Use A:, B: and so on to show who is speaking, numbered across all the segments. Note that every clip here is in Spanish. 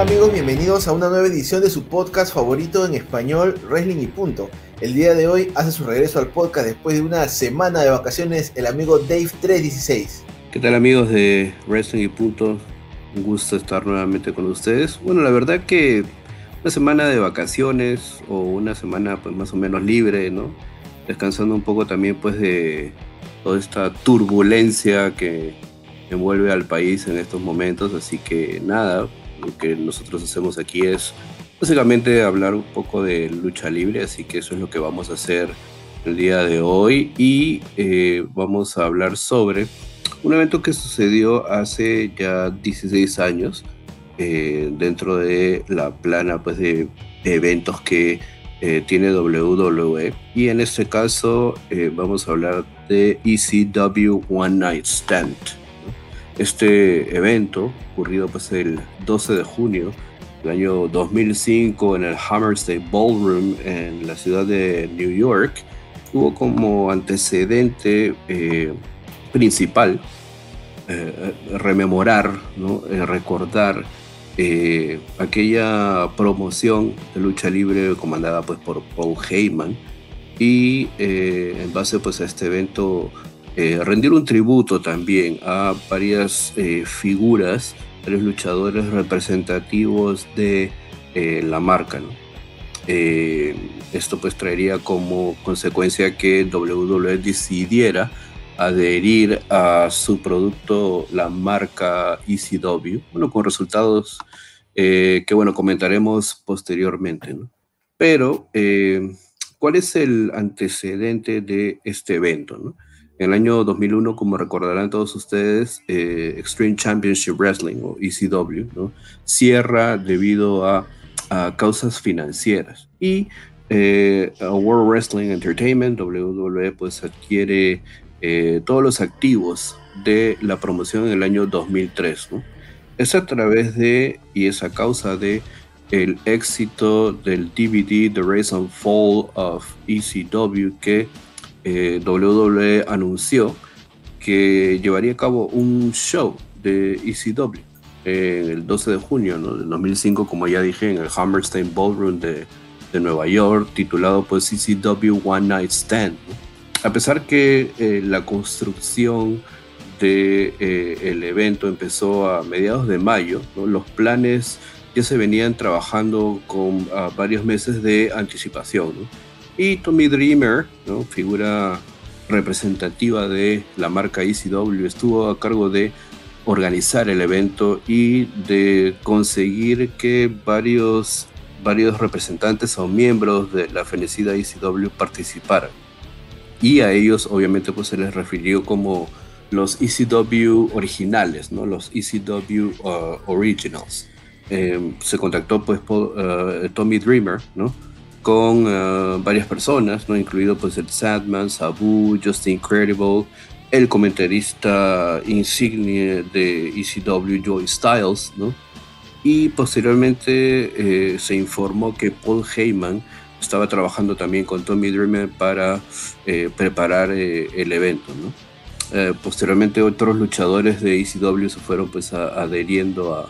A: amigos? Bienvenidos a una nueva edición de su podcast favorito en español, Wrestling y Punto. El día de hoy hace su regreso al podcast después de una semana de vacaciones el amigo Dave316.
B: ¿Qué tal amigos de Wrestling y Punto? Un gusto estar nuevamente con ustedes. Bueno, la verdad que una semana de vacaciones o una semana pues más o menos libre, ¿no? Descansando un poco también pues de toda esta turbulencia que envuelve al país en estos momentos, así que nada, lo que nosotros hacemos aquí es básicamente hablar un poco de lucha libre, así que eso es lo que vamos a hacer el día de hoy y eh, vamos a hablar sobre un evento que sucedió hace ya 16 años eh, dentro de la plana pues, de, eventos que eh, tiene WWE y en este caso vamos a hablar de ECW One Night Stand. Este evento, ocurrido pues el 12 de junio del año 2005 en el Hammerstein Ballroom en la ciudad de New York, tuvo como antecedente eh, principal eh, rememorar, ¿no? Eh, recordar aquella promoción de lucha libre comandada pues, por Paul Heyman y en base pues, a este evento eh, rendir un tributo también a varias eh, figuras, varios luchadores representativos de eh, la marca. esto pues traería como consecuencia que WWE decidiera adherir a su producto la marca ECW, bueno, con resultados que bueno, comentaremos posteriormente. Pero, ¿cuál es el antecedente de este evento? ¿no? En el año 2001, como recordarán todos ustedes, eh, Extreme Championship Wrestling o ECW ¿no? cierra debido a, causas financieras. Y eh, World Wrestling Entertainment, WWE, pues adquiere eh, todos los activos de la promoción en el año 2003. ¿no? Es a través de, y es a causa de, el éxito del DVD The Rise and Fall of ECW que eh, WWE anunció que llevaría a cabo un show de ECW el 12 de junio del 2005, como ya dije, en el Hammerstein Ballroom de, Nueva York, titulado pues ECW One Night Stand. A pesar que eh, la construcción del de, eh, evento empezó a mediados de mayo, los planes ya se venían trabajando con varios meses de anticipación. Y Tommy Dreamer, figura representativa de la marca ECW, estuvo a cargo de organizar el evento y de conseguir que varios, varios representantes o miembros de la fenecida ECW participaran. Y a ellos obviamente pues se les refirió como los ECW originales, ¿no? los ECW uh, Originals. Eh, se contactó pues uh, Tommy Dreamer, ¿no? Con eh, varias personas, ¿no? incluido pues el Sadman, Sabu, Justin Incredible, el comentarista insignia de ECW, Joy Styles, ¿no? y posteriormente eh, se informó que Paul Heyman estaba trabajando también con Tommy Dreamer para eh, preparar el evento. ¿no? posteriormente otros luchadores de ECW se fueron pues adheriendo a,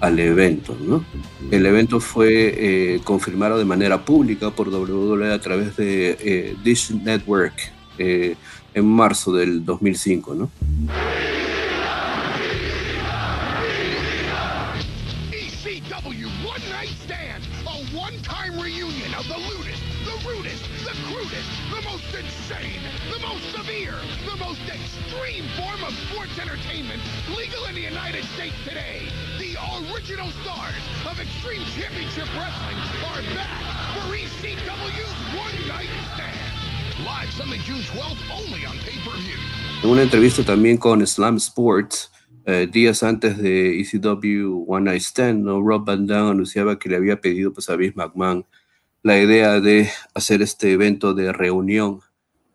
B: al evento. ¿no? El evento fue eh, confirmado de manera pública por WWE a través de eh, Dish Network eh, en marzo del 2005. ¿no? Extreme form of sports entertainment legal in the United States today. Original stars of Extreme Championship Wrestling are back for ECW's One Night Stand. Live Sunday, June 12th, only on pay-per-view. Una entrevista también con Slam Sports, eh, días antes de ECW One Night Stand, ¿no? Rob Van Dam anunciaba que le había pedido pues, a Vince McMahon la idea de hacer este evento de reunión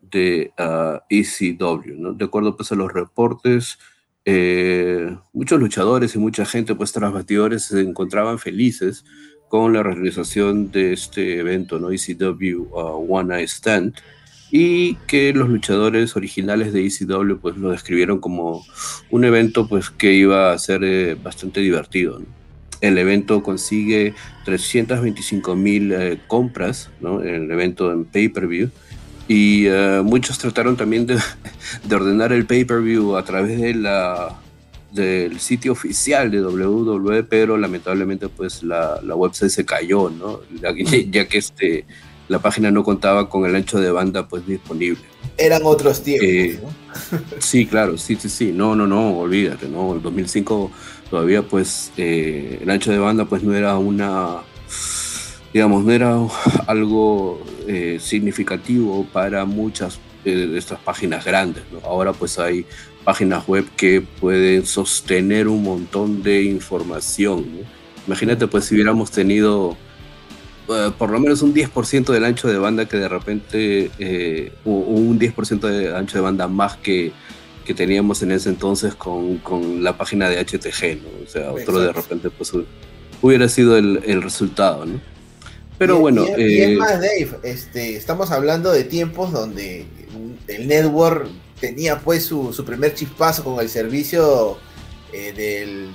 B: de uh, ECW. ¿no? De acuerdo pues, a los reportes, eh, muchos luchadores y mucha gente, pues tras batidores, se encontraban felices con la realización de este evento, ¿no? ECW uh, One Night Stand, y que los luchadores originales de ECW pues lo describieron como un evento pues que iba a ser eh, bastante divertido. el evento consigue 325 mil eh, compras, ¿no? El evento en pay-per-view. Y eh, muchos trataron también de, de ordenar el pay-per-view a través de la, del sitio oficial de WWE, pero lamentablemente pues la, la website se cayó, ¿no? Ya, ya, que este, la página no contaba con el ancho de banda pues disponible.
A: Eran otros tiempos, eh,
B: ¿no? sí, claro, sí, sí, sí. No, no, no, olvídate, ¿no? El 2005 todavía pues eh, el ancho de banda pues no era una, digamos, no era algo eh, significativo para muchas de estas páginas grandes, ¿no? Ahora pues hay páginas web que pueden sostener un montón de información. Imagínate, pues, si hubiéramos tenido eh, por lo menos un 10% del ancho de banda que de repente, eh, un 10% de ancho de banda más que, que teníamos en ese entonces con, con, la página de HTG, ¿no? O sea, otro de repente, pues, hubiera sido el, el resultado, ¿no?
A: Pero bueno. Y, es eh, más, Dave, este, estamos hablando de tiempos donde el network tenía pues su, su primer chispazo con el servicio eh, del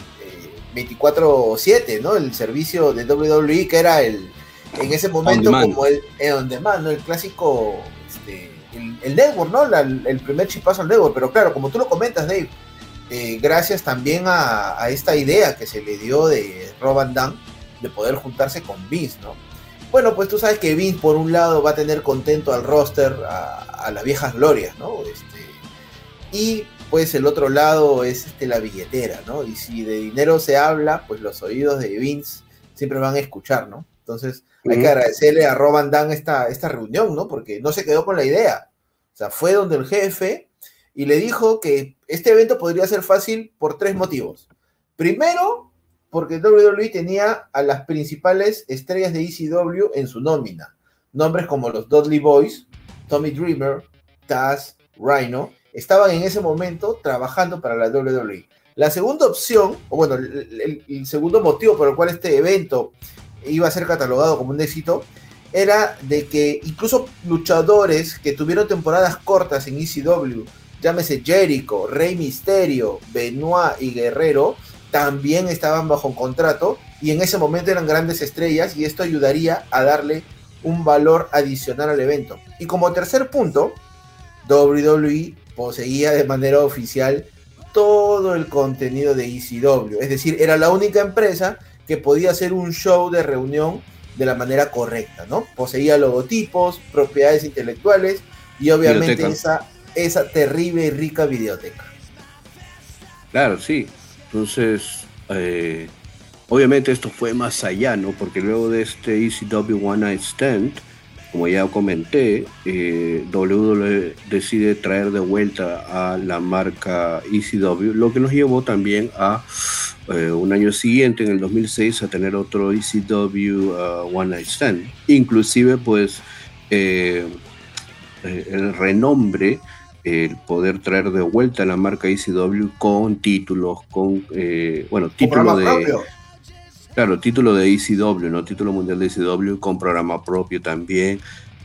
A: 24-7, eh, ¿no? El servicio de WWE que era el, en ese momento como el, el on demand, ¿no? El clásico, este, el, network, ¿no? el primer chispazo al network, pero claro, como tú lo comentas, Dave, eh, gracias también a, a, esta idea que se le dio de Rob Van Damme de poder juntarse con Vince, ¿no? Bueno, pues tú sabes que Vince por un lado va a tener contento al roster, a, a las viejas glorias, ¿no? Este, y pues el otro lado es este, la billetera, ¿no? Y si de dinero se habla, pues los oídos de Vince siempre van a escuchar, ¿no? Entonces hay que agradecerle a Roban Dan esta, esta reunión, ¿no? Porque no se quedó con la idea. O sea, fue donde el jefe y le dijo que este evento podría ser fácil por tres motivos. Primero, porque WWE tenía a las principales estrellas de ECW en su nómina. Nombres como los Dudley Boys, Tommy Dreamer, Taz, Rhino, estaban en ese momento trabajando para la WWE. La segunda opción, o bueno, el, segundo motivo por el cual este evento iba a ser catalogado como un éxito, era de que incluso luchadores que tuvieron temporadas cortas en ECW, llámese Jericho, Rey Misterio, Benoit y Guerrero, también estaban bajo contrato y en ese momento eran grandes estrellas y esto ayudaría a darle un valor adicional al evento. Y como tercer punto, WWE poseía de manera oficial todo el contenido de ECW. Es decir, era la única empresa que podía hacer un show de reunión de la manera correcta, ¿no? Poseía logotipos, propiedades intelectuales y obviamente esa, esa terrible y rica videoteca.
B: Claro, sí. Entonces, eh, obviamente esto fue más allá, ¿no? Porque luego de este ECW One Night Stand, como ya comenté, eh, WWE decide traer de vuelta a la marca ECW, lo que nos llevó también a eh, un año siguiente, en el 2006, a tener otro ECW uh, One Night Stand. Inclusive, pues, eh, el renombre, el poder traer de vuelta la marca ECW con títulos, con, bueno, título de... Claro, título de ECW, ¿no? Título mundial de ECW con programa propio también.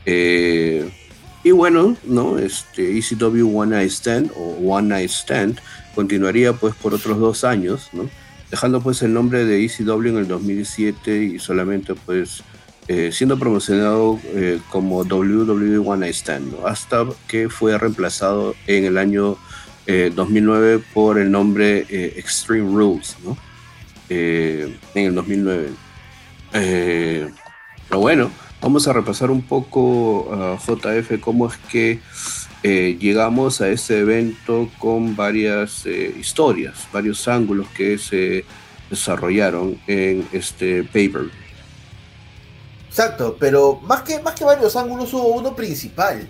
B: Eh, y bueno, ¿no? Este ECW One Night Stand o One Night Stand continuaría pues por otros dos años, ¿no? Dejando pues el nombre de ECW en el 2007 y solamente pues eh, siendo promocionado eh, como WWE One Night Stand. Hasta que fue reemplazado en el año 2009 por el nombre Extreme Rules. Eh, en el 2009. Eh, pero bueno, vamos a repasar un poco, uh, JF, cómo es que eh, llegamos a este evento con varias historias, varios ángulos que se desarrollaron en este paper.
A: Exacto, pero más que, más que varios ángulos hubo uno principal.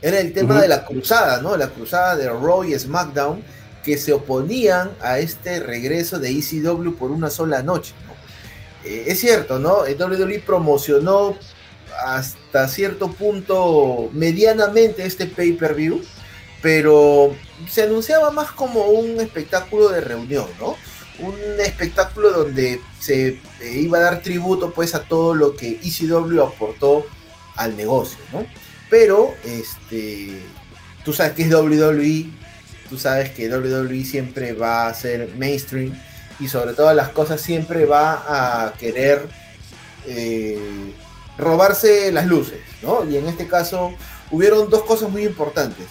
A: Era el tema de la cruzada, ¿no? La cruzada de Raw y SmackDown que se oponían a este regreso de ECW por una sola noche. Eh, es cierto, ¿no? El WWE promocionó hasta cierto punto medianamente este pay-per-view, pero se anunciaba más como un espectáculo de reunión, ¿no? Un espectáculo donde se eh, iba a dar tributo pues a todo lo que ECW aportó al negocio, ¿no? Pero, este, tú sabes que es WWE, tú sabes que WWE siempre va a ser mainstream y sobre todas las cosas siempre va a querer eh, robarse las luces, ¿no? Y en este caso hubieron dos cosas muy importantes.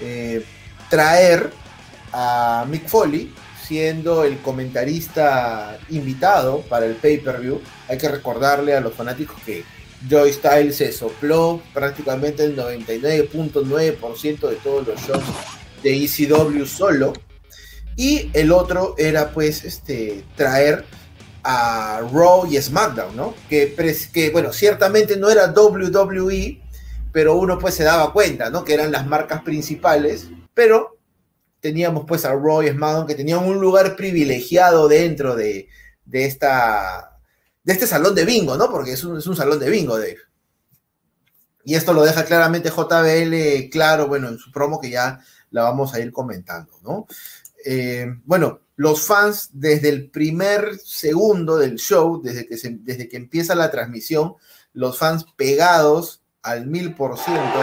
A: Eh, traer a Mick Foley, siendo el comentarista invitado para el pay-per-view. Hay que recordarle a los fanáticos que Joy Styles se sopló prácticamente el 99.9% de todos los shows de ECW solo. Y el otro era pues este traer a Raw y SmackDown, ¿no? Que, que bueno, ciertamente no era WWE, pero uno pues se daba cuenta, ¿no? Que eran las marcas principales, pero teníamos pues a Raw y SmackDown que tenían un lugar privilegiado dentro de, esta, de este salón de bingo, ¿no? Porque es un, es un salón de bingo, Dave. Y esto lo deja claramente JBL claro, bueno, en su promo que ya la vamos a ir comentando, ¿no? Eh, bueno, los fans desde el primer segundo del show, desde que, desde que empieza la transmisión, los fans pegados al mil por ciento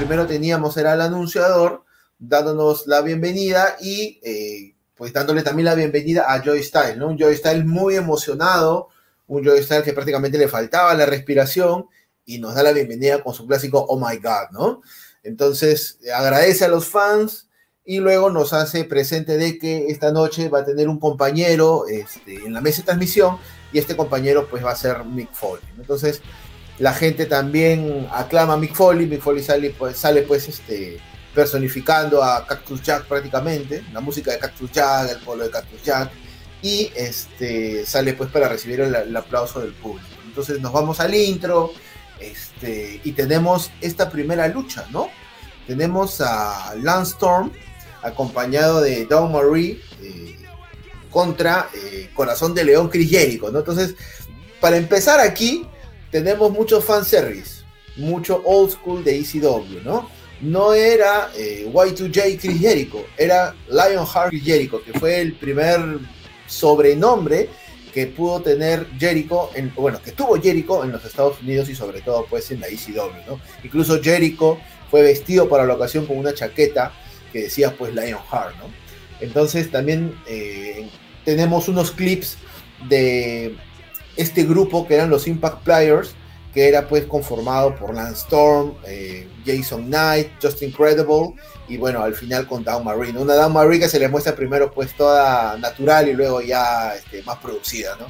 A: primero teníamos era el anunciador dándonos la bienvenida y eh, pues dándole también la bienvenida a Joy Style, ¿no? Un Joy Style muy emocionado, un Joy Style que prácticamente le faltaba la respiración y nos da la bienvenida con su clásico Oh My God, ¿no? Entonces agradece a los fans y luego nos hace presente de que esta noche va a tener un compañero este, en la mesa de transmisión y este compañero pues va a ser Mick Foley. Entonces la gente también aclama a Mick Foley, Mick Foley sale pues, pues este, personificando a Cactus Jack prácticamente, la música de Cactus Jack, el polo de Cactus Jack, y este, sale pues para recibir el, aplauso del público. Entonces nos vamos al intro este, y tenemos esta primera lucha, ¿no? Tenemos a Lance Storm acompañado de Dawn Marie eh, contra eh, Corazón de León Chris Jericho. Entonces, para empezar aquí, tenemos mucho fanservice, mucho old school de ECW, ¿no? No era eh, Y2J Chris Jericho, era Lionheart Chris Jericho, que fue el primer sobrenombre que pudo tener Jericho, en, bueno, que tuvo Jericho en los Estados Unidos y sobre todo pues en la ECW, ¿no? Incluso Jericho fue vestido para la ocasión con una chaqueta que decía pues Lionheart, ¿no? Entonces también eh, tenemos unos clips de este grupo que eran los Impact Players, que era pues conformado por Lance Storm, eh, Jason Knight, Just Incredible y bueno, al final con Down Marine. Una Down Marine que se le muestra primero pues toda natural y luego ya este, más producida, ¿no?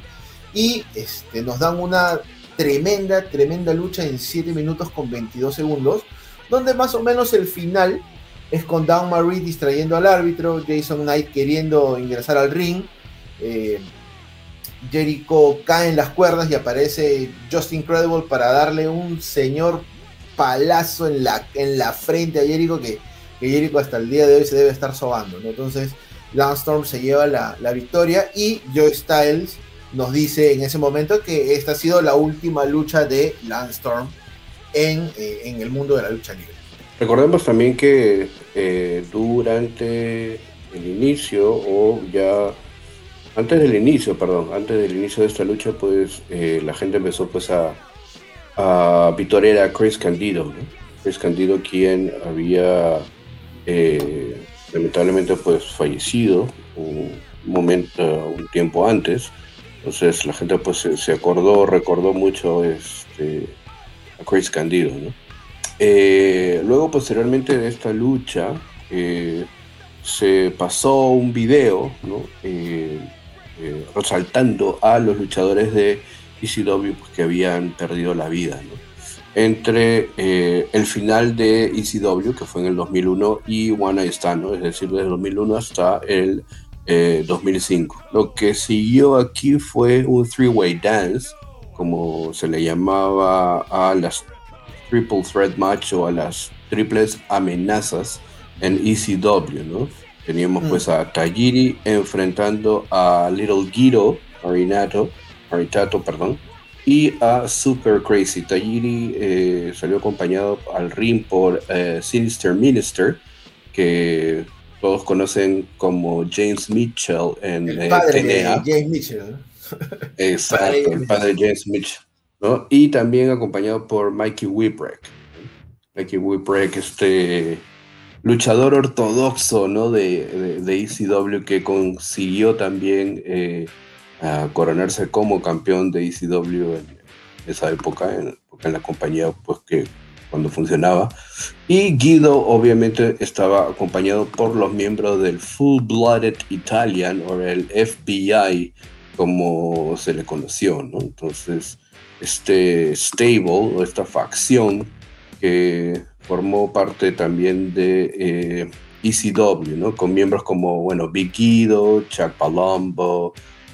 A: Y este, nos dan una tremenda, tremenda lucha en 7 minutos con 22 segundos, donde más o menos el final es con Down Marine distrayendo al árbitro, Jason Knight queriendo ingresar al ring. Eh, Jericho cae en las cuerdas y aparece Just Incredible para darle un señor palazo en la, en la frente a Jericho que, Jericho hasta el día de hoy se debe estar sobando. Entonces Lance Storm se lleva la, victoria y Joe Styles nos dice en ese momento que esta ha sido la última lucha de Lance Storm en, eh, en el mundo de la lucha libre.
B: Recordemos también que eh, durante el inicio o ya antes del inicio, perdón, antes del inicio de esta lucha, pues eh, la gente empezó pues a, a a Chris Candido, Chris Candido quien había eh, lamentablemente pues fallecido un momento, un tiempo antes. Entonces la gente pues se, acordó, recordó mucho este, a Chris Candido, eh, luego posteriormente de esta lucha se pasó un video, ¿no? Eh, resaltando a los luchadores de ECW pues, que habían perdido la vida. entre eh, el final de ECW, que fue en el 2001, y One Night Stand, es decir, desde el 2001 hasta el 2005. Eh, Lo que siguió aquí fue un three-way dance, como se le llamaba a las triple threat match o a las triples amenazas en ECW, ¿no? Teníamos pues mm. a Tajiri enfrentando a Little Guido Marinato, Maritato, perdón, y a Super Crazy. Tajiri eh, salió acompañado al ring por eh, Sinister Minister, que todos conocen como James Mitchell en
A: el padre De James Mitchell.
B: Exacto, el padre de James Mitchell. ¿no? Y también acompañado por Mikey Whipwreck. Mikey Whipwreck, este luchador ortodoxo ¿no? de, de, ECW que consiguió también eh, coronarse como campeón de ECW en esa época, en, en la compañía pues que cuando funcionaba. Y Guido obviamente estaba acompañado por los miembros del Full Blooded Italian o el FBI, como se le conoció, ¿no? Entonces, este stable o esta facción que formó parte también de ECW, eh, e ¿no? Con miembros como, bueno, Big Guido, Chuck Palumbo,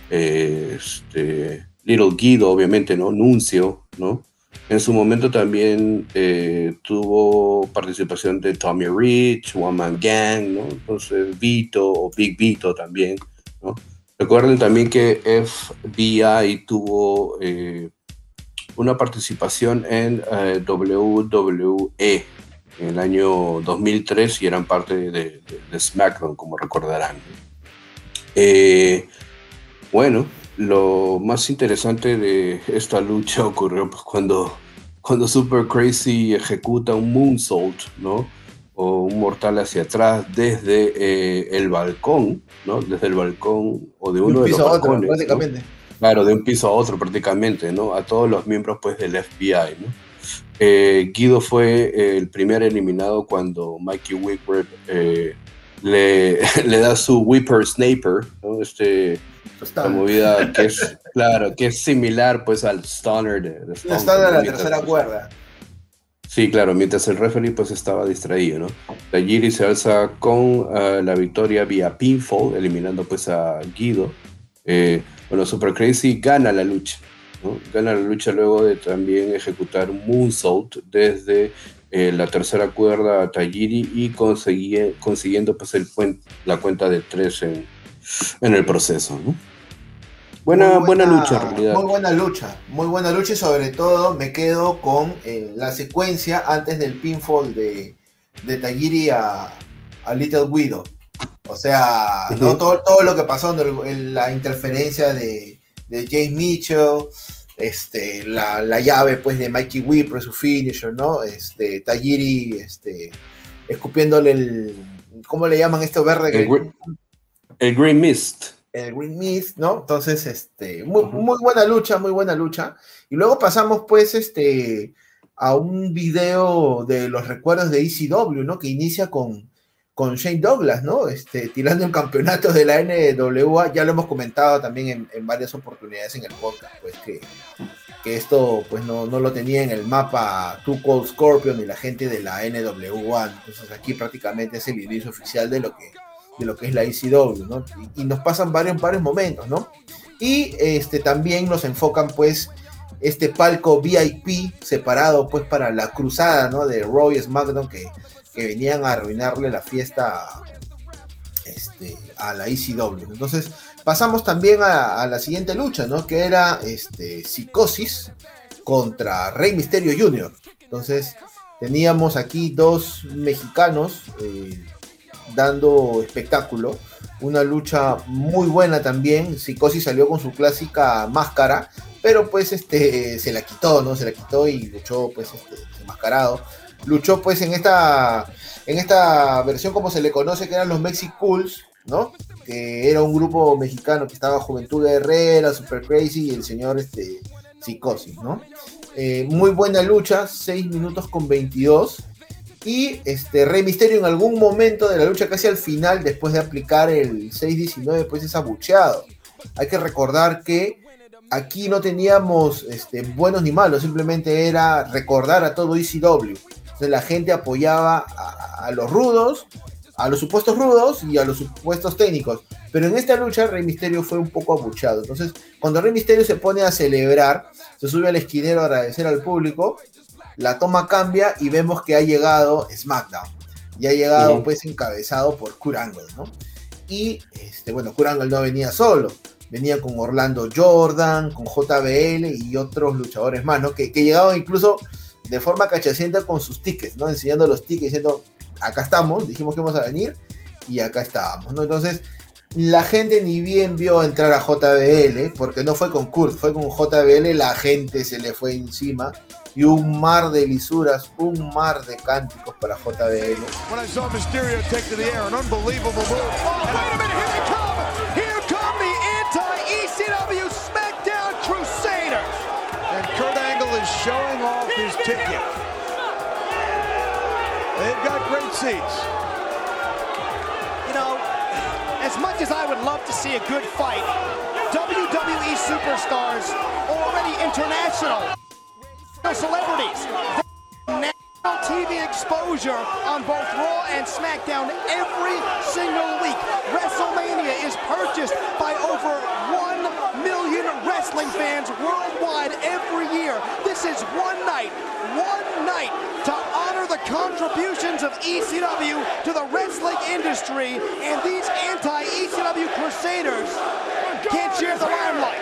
B: eh, este, Little Guido, obviamente, ¿no? Nuncio, ¿no? En su momento también eh, tuvo participación de Tommy Rich, One Man Gang, ¿no? Entonces Vito o Big Vito también, ¿no? Recuerden también que FBI tuvo una participación en WWE en el año 2003 y eran parte de, SmackDown, como recordarán. bueno, lo más interesante de esta lucha ocurrió pues, cuando, cuando Super Crazy ejecuta un moonsault, ¿no? O un mortal hacia atrás desde eh, el balcón, ¿no? Desde el balcón o de uno de, los balcones. prácticamente. Claro, de un piso a otro prácticamente, ¿no? A todos los miembros pues del FBI, ¿no? Eh, Guido fue el primer eliminado cuando Mikey Whipper eh, le, le, da su Whipper Sniper, ¿no? Este la movida que es, claro, que es similar pues al Stoner de, de
A: Stone, Stoner de la tercera cuerda.
B: Sí, claro, mientras el referee pues estaba distraído, ¿no? Tajiri se alza con uh, la victoria vía pinfall, eliminando pues a Guido. Eh, bueno, Super Crazy gana la lucha, ¿no? Gana la lucha luego de también ejecutar un moonsault desde eh, la tercera cuerda a Tajiri y consiguiendo pues el, la cuenta de tres en, en el proceso, ¿no? Buena, buena, lucha, en realidad.
A: Muy buena lucha, muy buena lucha y sobre todo me quedo con eh, la secuencia antes del pinfall de, de Tagiri a, Little Guido. O sea, todo, todo lo que pasó en la interferencia de, James Mitchell, este, la, llave pues de Mikey Whipper, su finisher, ¿no? Este, Tagiri, este, escupiéndole el, ¿cómo le llaman esto verde?
B: El Green Mist.
A: El Green Mist, ¿no? Entonces, este, muy, muy buena lucha, muy buena lucha. Y luego pasamos, pues, este, a un video de los recuerdos de ECW, ¿no? Que inicia con, con Shane Douglas, ¿no? Este, tirando el campeonato de la NWA, ya lo hemos comentado también en, varias oportunidades en el podcast, pues que, que esto pues no, no, lo tenía en el mapa Two Cold Scorpion y la gente de la NWA, entonces aquí prácticamente es el inicio oficial de lo que de lo que es la ECW, ¿no? Y, nos pasan varios, varios momentos, ¿no? Y este, también nos enfocan, pues, este palco VIP separado, pues, para la cruzada, ¿no? De Roy SmackDown que, que venían a arruinarle la fiesta este, a la ECW. Entonces, pasamos también a, la siguiente lucha, ¿no? Que era este, Psicosis contra Rey Misterio Jr. Entonces, teníamos aquí dos mexicanos. Eh, dando espectáculo. Una lucha muy buena también. Psicosis salió con su clásica máscara, pero pues este se la quitó, ¿no? Se la quitó y luchó pues este enmascarado. Luchó pues en esta en esta versión como se le conoce que eran los Mexicools, ¿no? Que era un grupo mexicano que estaba Juventud Herrera, Super Crazy y el señor este Psicosis, ¿no? Eh, muy buena lucha, 6 minutos con 22. Y este, Rey Misterio en algún momento de la lucha, casi al final, después de aplicar el 6-19, pues es abucheado. Hay que recordar que aquí no teníamos este, buenos ni malos, simplemente era recordar a todo ECW. Entonces la gente apoyaba a, los rudos, a los supuestos rudos y a los supuestos técnicos. Pero en esta lucha Rey Misterio fue un poco abuchado. Entonces, cuando Rey Misterio se pone a celebrar, se sube al esquinero a agradecer al público, la toma cambia y vemos que ha llegado SmackDown. Y ha llegado pues encabezado por Kurangle, ¿no? Y este, bueno, Kurangle no venía solo, venía con Orlando Jordan, con JBL y otros luchadores más, ¿no? Que, que llegaban incluso de forma cachacienta con sus tickets, ¿no? Enseñando los tickets, diciendo, acá estamos, dijimos que íbamos a venir y acá estábamos, ¿no? Entonces, la gente ni bien vio entrar a JBL, porque no fue con Kurt, fue con JBL, la gente se le fue encima y un mar de lisuras, un mar de cánticos para JBL. When I saw Mysterio take to the air, an unbelievable move. Oh, wait a minute, here! Showing off his ticket. They've got great seats.
C: You know, as much as I would love to see a good fight, WWE superstars already international celebrities. National TV exposure on both Raw and SmackDown every single week. WrestleMania is purchased by over 1 million wrestling fans worldwide every year. This is one night, one night to honor the contributions of ECW to the wrestling industry, and these anti-ECW crusaders can't share the limelight.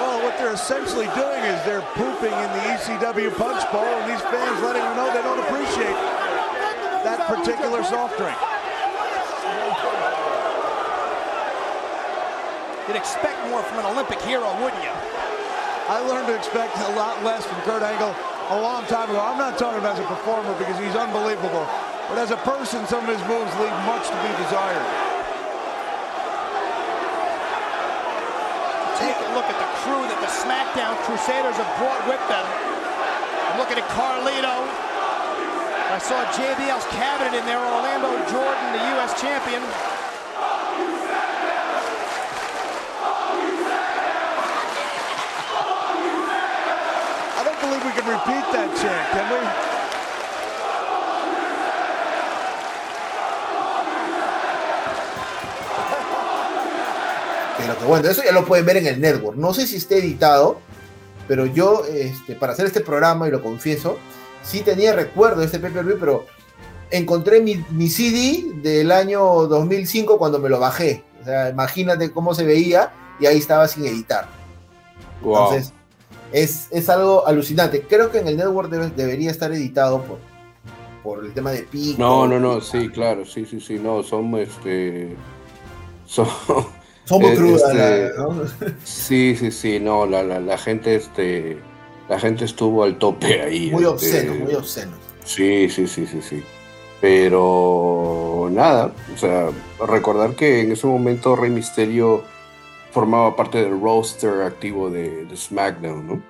D: Well, what they're essentially doing is they're pooping in the ECW punch bowl, and these fans letting them know they don't appreciate that particular soft drink.
C: You'd expect more from an Olympic hero, wouldn't you?
D: I learned to expect a lot less from Kurt Angle a long time ago. I'm not talking about as a performer because he's unbelievable, but as a person, some of his moves leave much to be desired.
C: Take a look at the crew that the SmackDown Crusaders have brought with them. I'm looking at Carlito. I saw JBL's cabinet in there, Orlando Jordan, the U.S. champion.
D: Repeat that chant, can we?
A: bueno, eso ya lo pueden ver en el network. No sé si esté editado, pero yo, este, para hacer este programa, y lo confieso, sí tenía recuerdo de este pay pero encontré mi, CD del año 2005 cuando me lo bajé. O sea, imagínate cómo se veía y ahí estaba sin editar. Entonces, es, algo alucinante. Creo que en el network debería estar editado por, por el tema de pico.
B: No, no, no, sí, claro, sí, sí, sí, no, son este. Son,
A: son muy este,
B: Sí, sí, sí, no, la, la, gente, este, la gente estuvo al tope ahí.
A: Muy este, obsceno, muy obsceno.
B: Sí, sí, sí, sí, sí. Pero nada, o sea, recordar que en ese momento Rey Misterio formaba parte del roster activo de, SmackDown, ¿no?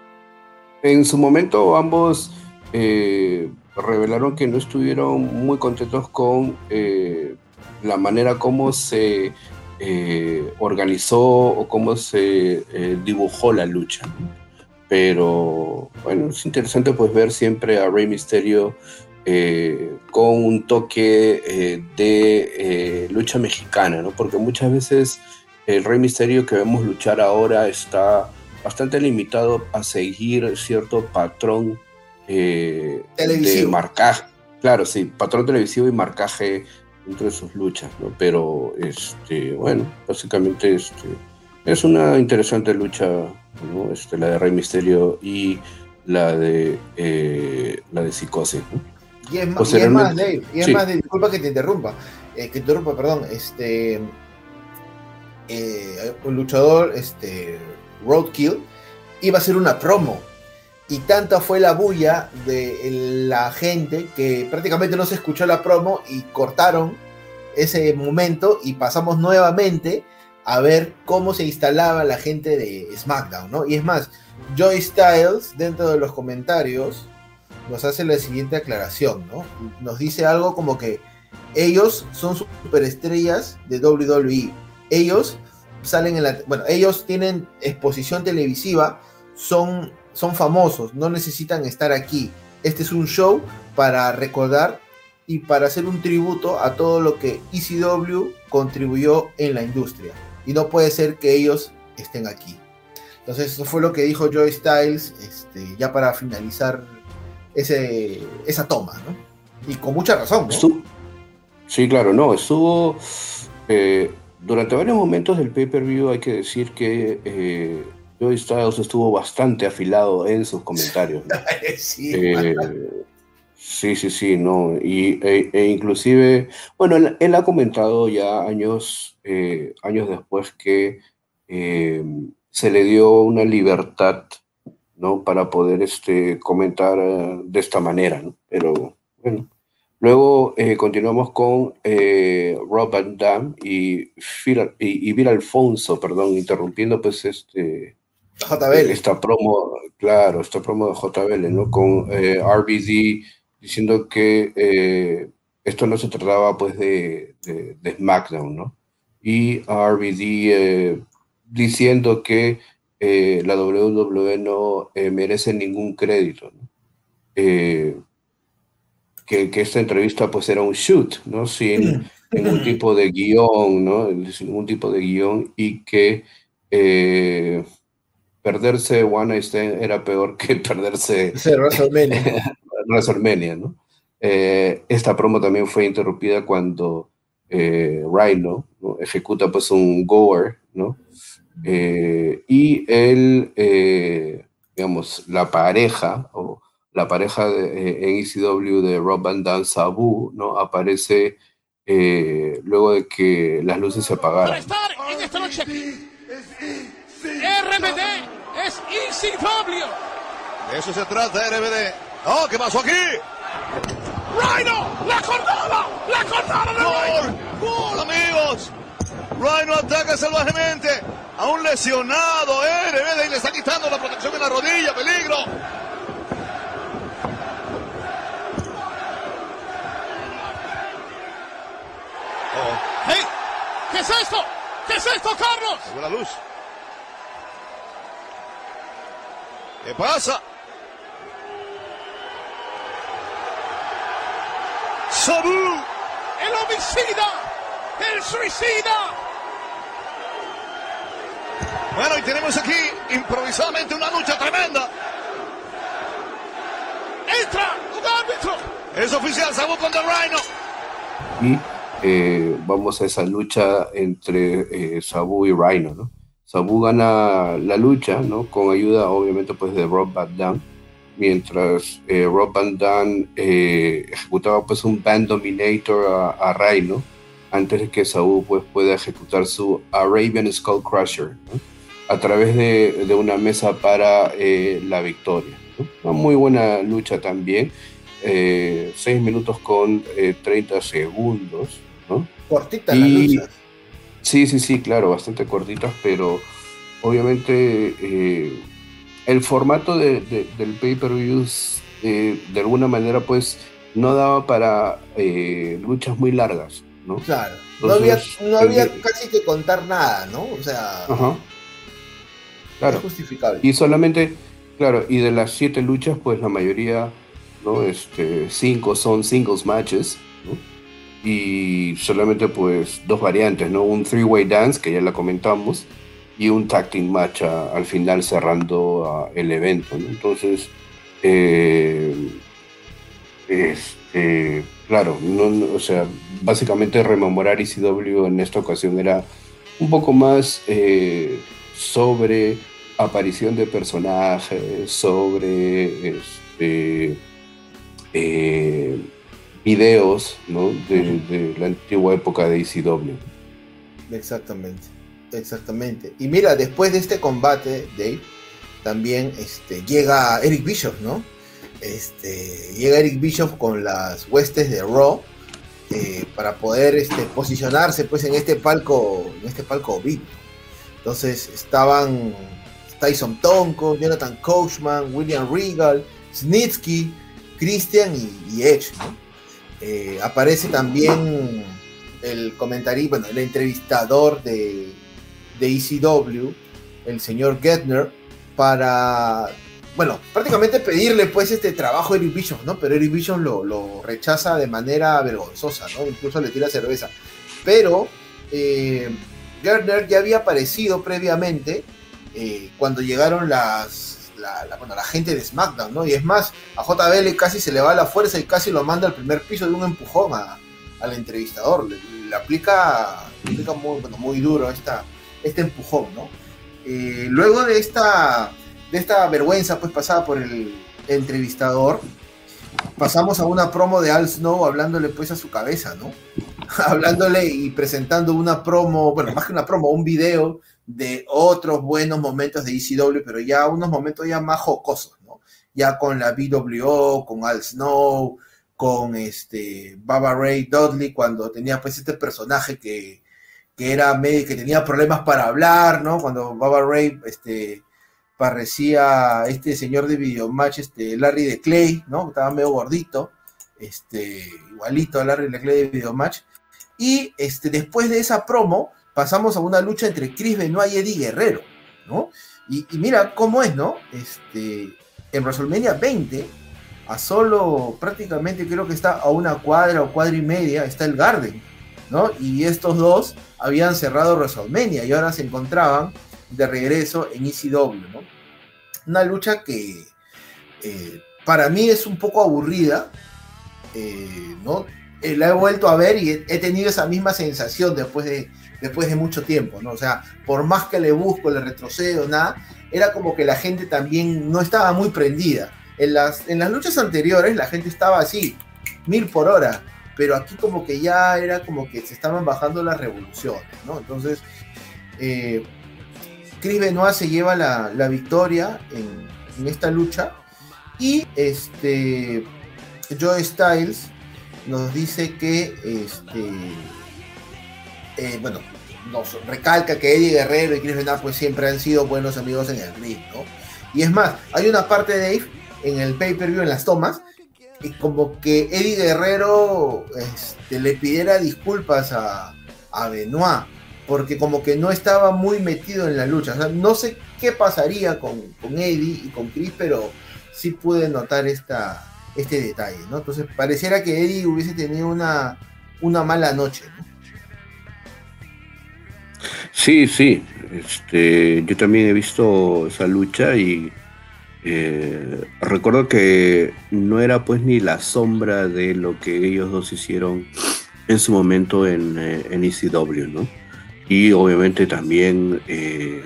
B: En su momento ambos eh, revelaron que no estuvieron muy contentos con eh, la manera como se eh, organizó o cómo se dibujó la lucha. Pero bueno, es interesante pues ver siempre a Rey Mysterio con un toque de lucha mexicana, ¿no? Porque muchas veces el Rey Misterio que vemos luchar ahora está bastante limitado a seguir cierto patrón de marcaje. Claro, sí, patrón televisivo y marcaje dentro de sus luchas, ¿no? Pero, este, bueno, básicamente este, es una interesante lucha, ¿no? Este, la de Rey Misterio y la de, eh, la de Psicosis,
A: Y es más, y es más Dave, y es más, disculpa que te interrumpa, eh, que te interrumpa, perdón, este, eh, un luchador, este, Roadkill, iba a hacer una promo y tanta fue la bulla de la gente que prácticamente no se escuchó la promo y cortaron ese momento y pasamos nuevamente a ver cómo se instalaba la gente de SmackDown, ¿no? Y es más, Joy Styles dentro de los comentarios nos hace la siguiente aclaración, ¿no? Nos dice algo como que ellos son superestrellas de WWE. Ellos salen en la... Bueno, ellos tienen exposición televisiva, son, son famosos, no necesitan estar aquí. Este es un show para recordar y para hacer un tributo a todo lo que ECW contribuyó en la industria. Y no puede ser que ellos estén aquí. Entonces, eso fue lo que dijo Joy Styles, este, ya para finalizar ese, esa toma, ¿no? Y con mucha razón, ¿no?
B: Sí, claro, no, estuvo... Eh, durante varios momentos del pay-per-view hay que decir que eh, Joey Styles estuvo bastante afilado en sus comentarios. sí, eh, sí, sí, sí, no. Y, e, e inclusive, bueno, él, ha comentado ya años, eh, años después que se le dio una libertad, ¿no? Para poder este, comentar de esta manera, ¿no? Pero, bueno. Luego eh, continuamos con eh, Rob Van Dam y, y, Vir Alfonso, perdón, interrumpiendo pues este...
A: JBL.
B: Esta promo, claro, esta promo de JBL, ¿no? Con eh, RBD diciendo que eh, esto no se trataba pues de, de, SmackDown, ¿no? Y RBD diciendo que la WWE no merece ningún crédito, ¿no? Que, esta entrevista pues era un shoot, ¿no? Sin ningún tipo de guion, ¿no? Sin ningún tipo de guion y que eh, perderse One Night era peor que perderse WrestleMania. ¿no? Eh, esta promo también fue interrumpida cuando eh, Rhino ejecuta pues un goer, ¿no? y él, digamos, la pareja o la pareja de, en ECW de Rob Van Dam, Sabu, ¿no? Aparece eh, luego de que las luces se apagaran. Para estar en esta noche aquí,
C: RBD es ECW.
D: De eso se trata, RBD. ¡Oh, qué pasó aquí!
C: ¡Rhino! ¡La cortada! ¡La cortada de
D: ¡Gol! ¡Gol, amigos! Rhino ataca salvajemente a un lesionado. RBD y le está quitando la protección en la rodilla. ¡Peligro!
C: ¡Hey! ¿Qué es esto? ¿Qué es esto, Carlos?
D: la luz. ¿Qué pasa? Sabu.
C: El homicida. El suicida.
D: Bueno, y tenemos aquí improvisadamente una lucha tremenda.
C: Entra un árbitro.
D: Es oficial, Sabu contra Rhino.
B: Y eh, vamos a esa lucha entre eh, Sabu y Rhino, ¿no? Sabu gana la lucha, ¿no? Con ayuda, obviamente, pues de Rob Van Dam, mientras eh, Rob Van Dam ejecutaba pues un Band Dominator a, Rhino, antes de que Sabu pues pueda ejecutar su Arabian Skull Crusher, ¿no? a través de, de, una mesa para la victoria. Una muy buena lucha también. Eh, 6 minutos con 30 segundos.
A: Cortitas y,
B: Sí, sí, sí, claro, bastante cortitas, pero obviamente eh, el formato de, del pay-per-view eh, de alguna manera pues no daba para eh, luchas muy largas, ¿no?
A: Claro, no había, no había casi que contar nada, ¿no? O sea,
B: claro. justificable. Y solamente, claro, y de las siete luchas, pues la mayoría, ¿no? Este, cinco son singles matches, ¿no? Y solamente pues dos variantes, ¿no? Un three-way dance, que ya la comentamos, y un tag match al final cerrando el evento, Entonces, eh, este, claro, no, o sea, básicamente rememorar ECW en esta ocasión era un poco más eh, sobre aparición de personajes, sobre este, eh, videos ¿no? de, la antigua época de ECW.
A: Exactamente, exactamente. Y mira, después de este combate, Dave, también este, llega Eric Bishop, ¿no? Este, llega Eric Bishop con las huestes de Raw eh, para poder este, posicionarse pues en este palco, en este palco VIP. Entonces estaban Tyson Tonko, Jonathan Coachman, William Regal, Snitsky, Christian y, y Edge, ¿no? Eh, aparece también el comentarista, bueno, el entrevistador de, de ECW, el señor Getner, para, bueno, prácticamente pedirle pues este trabajo a Eric Bischoff, ¿no? Pero Eric Bischoff lo, lo rechaza de manera vergonzosa, ¿no? Incluso le tira cerveza. Pero eh, Gertner ya había aparecido previamente eh, cuando llegaron las, la, la, gente de SmackDown, ¿no? Y es más, a JBL casi se le va la fuerza y casi lo manda al primer piso de un empujón al entrevistador. Le, aplica, muy, muy duro esta, este empujón, ¿no? Eh, luego de esta, de esta vergüenza pues pasada por el entrevistador, pasamos a una promo de Al Snow hablándole pues a su cabeza, ¿no? hablándole y presentando una promo, bueno, más que una promo, un video de otros buenos momentos de ECW, pero ya unos momentos ya más jocosos, ¿no? Ya con la BWO, con Al Snow, con este Baba Ray Dudley, cuando tenía pues este personaje que, que era medio, que tenía problemas para hablar, ¿no? Cuando Baba Ray este, parecía este señor de videomatch, este Larry de Clay, ¿no? Estaba medio gordito, este, igualito a Larry de Clay de videomatch. Y este, después de esa promo, pasamos a una lucha entre Chris Benoit y Eddie Guerrero, ¿no? Y, mira cómo es, ¿no? Este, en WrestleMania 20, a solo prácticamente creo que está a una cuadra o cuadra y media, está el Garden, ¿no? Y estos dos habían cerrado WrestleMania y ahora se encontraban de regreso en ECW, ¿no? Una lucha que eh, para mí es un poco aburrida, eh, ¿no? Eh, la he vuelto a ver y he, tenido esa misma sensación después de, después de mucho tiempo, ¿no? O sea, por más que le busco, le retrocedo, nada, era como que la gente también no estaba muy prendida. En las, en las luchas anteriores la gente estaba así, mil por hora, pero aquí como que ya era como que se estaban bajando las revoluciones, ¿no? Entonces, eh, Chris Benoit se lleva la, victoria en, en, esta lucha y este Joe Styles nos dice que, este, eh, bueno, nos recalca que Eddie Guerrero y Chris Benoit pues siempre han sido buenos amigos en el ring, ¿no? Y es más, hay una parte de Dave en el pay-per-view, en las tomas, y como que Eddie Guerrero este, le pidiera disculpas a, Benoit, porque como que no estaba muy metido en la lucha. O sea, no sé qué pasaría con, con Eddie y con Chris, pero sí pude notar esta, este detalle, ¿no? Entonces pareciera que Eddie hubiese tenido una, una mala noche, ¿no?
B: Sí, sí. Este, yo también he visto esa lucha y eh, recuerdo que no era pues ni la sombra de lo que ellos dos hicieron en su momento en, eh, en ECW, ¿no? Y obviamente también eh,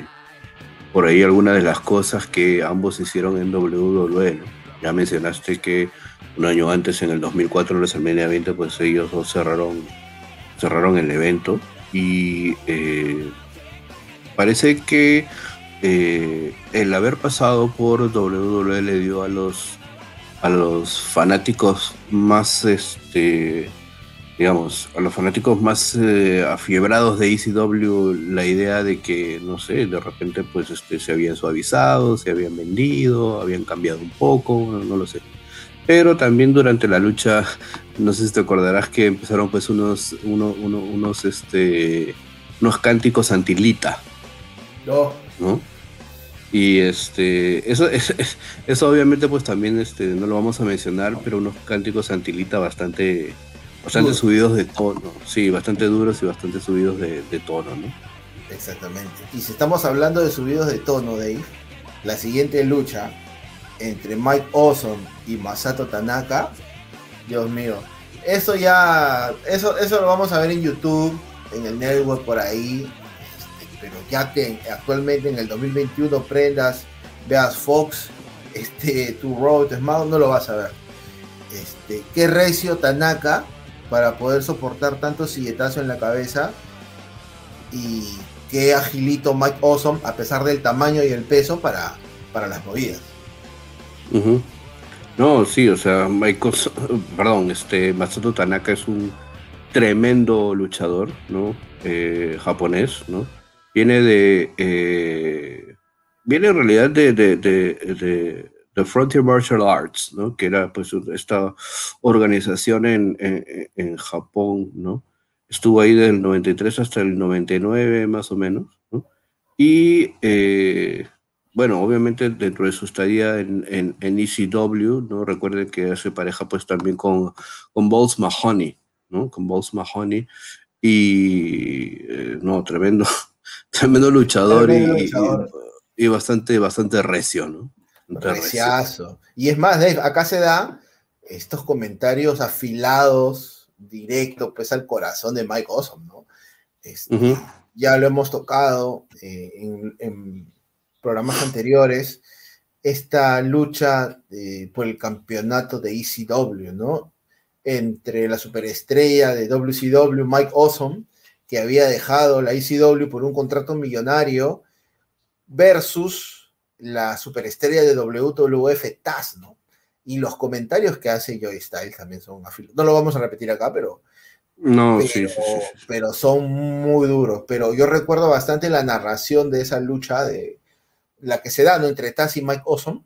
B: por ahí algunas de las cosas que ambos hicieron en WWE, ¿no? Ya mencionaste que un año antes, en el 2004, en WrestleMania 20, pues ellos dos cerraron, cerraron el evento. Y eh, parece que eh, el haber pasado por WWE le dio a los, a los fanáticos más, este, digamos, a los fanáticos más eh, afiebrados de ECW la idea de que, no sé, de repente pues este, se habían suavizado, se habían vendido, habían cambiado un poco, no, lo sé. Pero también durante la lucha, no sé si te acordarás que empezaron pues unos, unos, este, unos cánticos antilita.
A: No.
B: ¿No? Y este, eso, es, eso obviamente pues también este, no lo vamos a mencionar, pero unos cánticos antilita bastante Bastante subidos de tono, sí, bastante duros y bastante subidos de, tono, ¿no?
A: Exactamente. Y si estamos hablando de subidos de tono, Dave, la siguiente lucha entre Mike Awesome y Masato Tanaka, Dios mío, eso ya, eso, eso lo vamos a ver en YouTube, en el network por ahí, pero ya que actualmente en el 2021 prendas, veas Fox, este, tu Road, más no lo vas a ver. Este, qué recio Tanaka para poder soportar tanto silletazo en la cabeza. Y qué agilito Mike Awesome, a pesar del tamaño y el peso, para, para las movidas.
B: No, sí, o sea, Mike perdón, este Masato Tanaka es un tremendo luchador, ¿no? Eh, japonés, ¿no? Viene de. Eh, viene en realidad de, de The Frontier Martial Arts, ¿no? que era pues esta organización en, en, Japón, ¿no? Estuvo ahí del 93 hasta el 99 más o menos, ¿no? Y eh, bueno, obviamente dentro de su estadía en, en, en, ECW, ¿no? Recuerden que hace pareja pues también con, con Balls Mahoney, ¿no? Con Balls Mahoney. Y eh, no, tremendo, tremendo luchador, y, Y, bastante, bastante recio, ¿no?
A: Reciazo. Y es más, Dave, acá se da estos comentarios afilados, directos, pues al corazón de Mike Awesome, ¿no? Este, ya lo hemos tocado eh, en, programas anteriores, esta lucha eh, por el campeonato de ECW, ¿no? Entre la superestrella de WCW, Mike Awesome, que había dejado la ECW por un contrato millonario, versus la superestrella de WWF, Taz, ¿no? Y los comentarios que hace Joey Styles también son No lo vamos a repetir acá, pero
B: no,
A: pero,
B: sí, sí, sí,
A: pero son muy duros. Pero yo recuerdo bastante la narración de esa lucha de la que se da ¿no? entre Taz y Mike Awesome,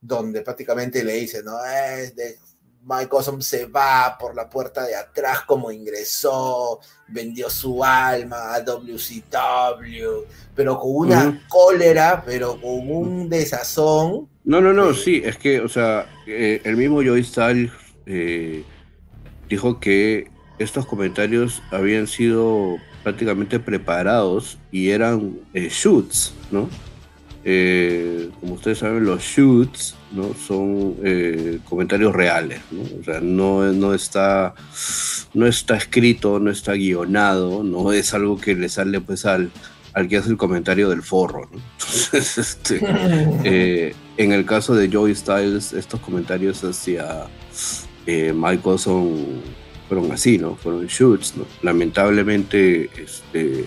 A: donde prácticamente le dice, ¿no? Es de, Mike Awesome se va por la puerta de atrás como ingresó, vendió su alma a WCW, pero con una cólera, pero con un desazón.
B: No, no, no, sí, es que, o sea, eh, el mismo Joey Styles eh, dijo que estos comentarios habían sido prácticamente preparados y eran eh, shoots, ¿no? Eh, como ustedes saben, los shoots ¿no? son eh, comentarios reales, ¿no? O sea, no, no, está, no está escrito, no está guionado, no es algo que le sale pues al, al que hace el comentario del forro. ¿no? Entonces, este, en el caso de Joey Styles, estos comentarios hacia Michael son fueron así, ¿no? Fueron shoots, ¿no? Lamentablemente, este,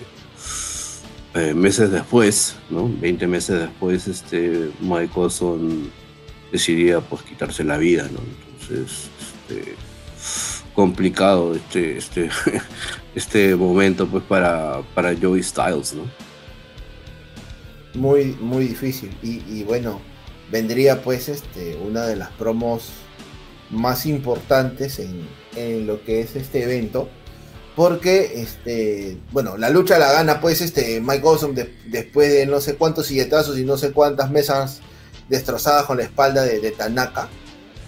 B: eh, meses después, ¿no? 20 meses después, este, Mike Olson decidía, pues, quitarse la vida, ¿no? Entonces, este, complicado este, este, este momento, pues, para, para Joey Styles, ¿no?
A: Muy, muy difícil. Y, y bueno, vendría, pues, este, una de las promos más importantes en, en lo que es este evento. Porque, este, bueno, la lucha la gana pues este Mike Awesome después de no sé cuántos silletazos y no sé cuántas mesas destrozadas con la espalda de, Tanaka.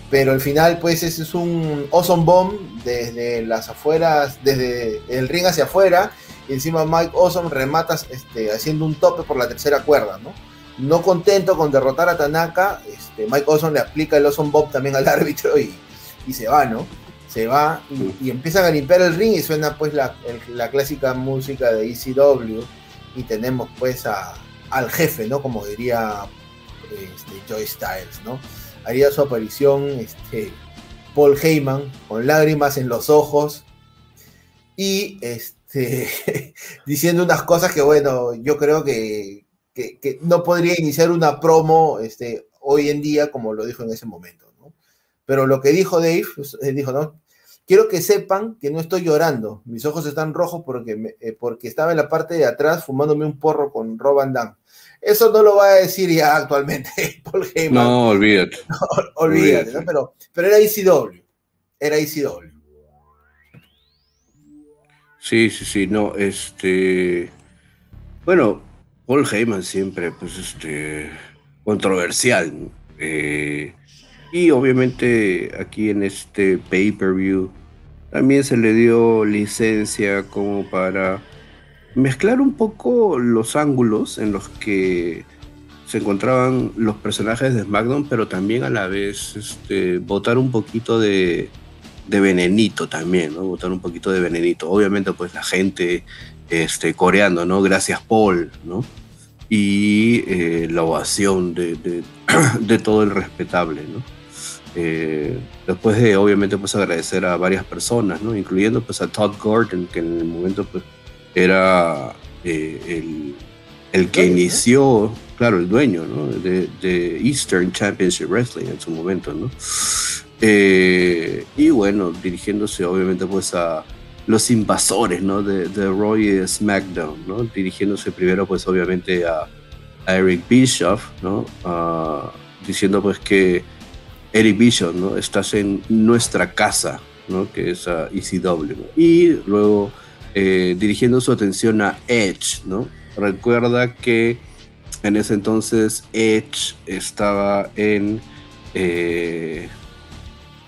A: Pero al final, pues ese es un Awesome Bomb desde las afueras, desde el ring hacia afuera. Y encima Mike Awesome remata este, haciendo un tope por la tercera cuerda, ¿no? No contento con derrotar a Tanaka, este, Mike Awesome le aplica el Awesome Bomb también al árbitro y se va, ¿no? Se va y, empiezan a limpiar el ring y suena pues la, clásica música de ECW y tenemos pues a, al jefe, ¿no? Como diría este, Joy Styles, ¿no? Haría su aparición este, Paul Heyman con lágrimas en los ojos y este, diciendo unas cosas que bueno, yo creo que, que, no podría iniciar una promo este, hoy en día como lo dijo en ese momento. Pero lo que dijo Dave, pues, dijo, ¿no? Quiero que sepan que no estoy llorando. Mis ojos están rojos porque, eh, porque estaba en la parte de atrás fumándome un porro con Rob Van Damme. Eso no lo va a decir ya actualmente Paul Heyman.
B: No, olvídate.
A: olvídate, ¿no? Pero, pero era ECW. Era ECW.
B: Sí, sí, sí, no, este. Bueno, Paul Heyman siempre, pues, este. controversial. Eh, y obviamente aquí en este pay-per-view también se le dio licencia como para mezclar un poco los ángulos en los que se encontraban los personajes de SmackDown, pero también a la vez este, botar un poquito de, de venenito también, ¿no? Botar un poquito de venenito. Obviamente, pues la gente este, coreando, ¿no? Gracias, Paul, ¿no? Y eh, la ovación de, de, de todo el respetable, ¿no? Eh, después de obviamente pues agradecer a varias personas, ¿no? incluyendo pues a Todd Gordon, que en el momento pues era eh, el, el, que inició, claro, el dueño ¿no? de, de, Eastern Championship Wrestling en su momento, ¿no? Eh, y bueno, dirigiéndose obviamente pues a los invasores, ¿no? De, de Roy SmackDown, ¿no? Dirigiéndose primero pues obviamente a, a Eric Bischoff, ¿no? Uh, diciendo pues que Eric Bishop, ¿no? Estás en nuestra casa, ¿no? Que es ECW. Y luego eh, dirigiendo su atención a Edge, ¿no? recuerda que en ese entonces Edge estaba en, eh,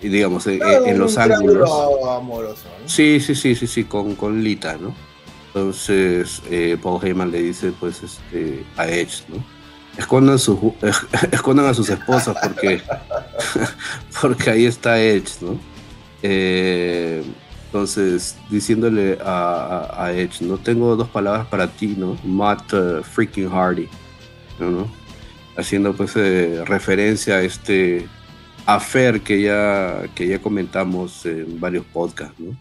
B: digamos, en, los ángulos. Sí, sí, sí, sí, sí, con, con Lita, ¿no? Entonces eh, Paul Heyman le dice, pues, este, a Edge, ¿no? Escondan, su, escondan a sus esposas porque, porque ahí está Edge, ¿no? Eh, entonces, diciéndole a, Edge, no tengo dos palabras para ti, ¿no? Matt uh, freaking Hardy, ¿no? Haciendo pues eh, referencia a este affair que ya, que ya comentamos en varios podcasts, ¿no?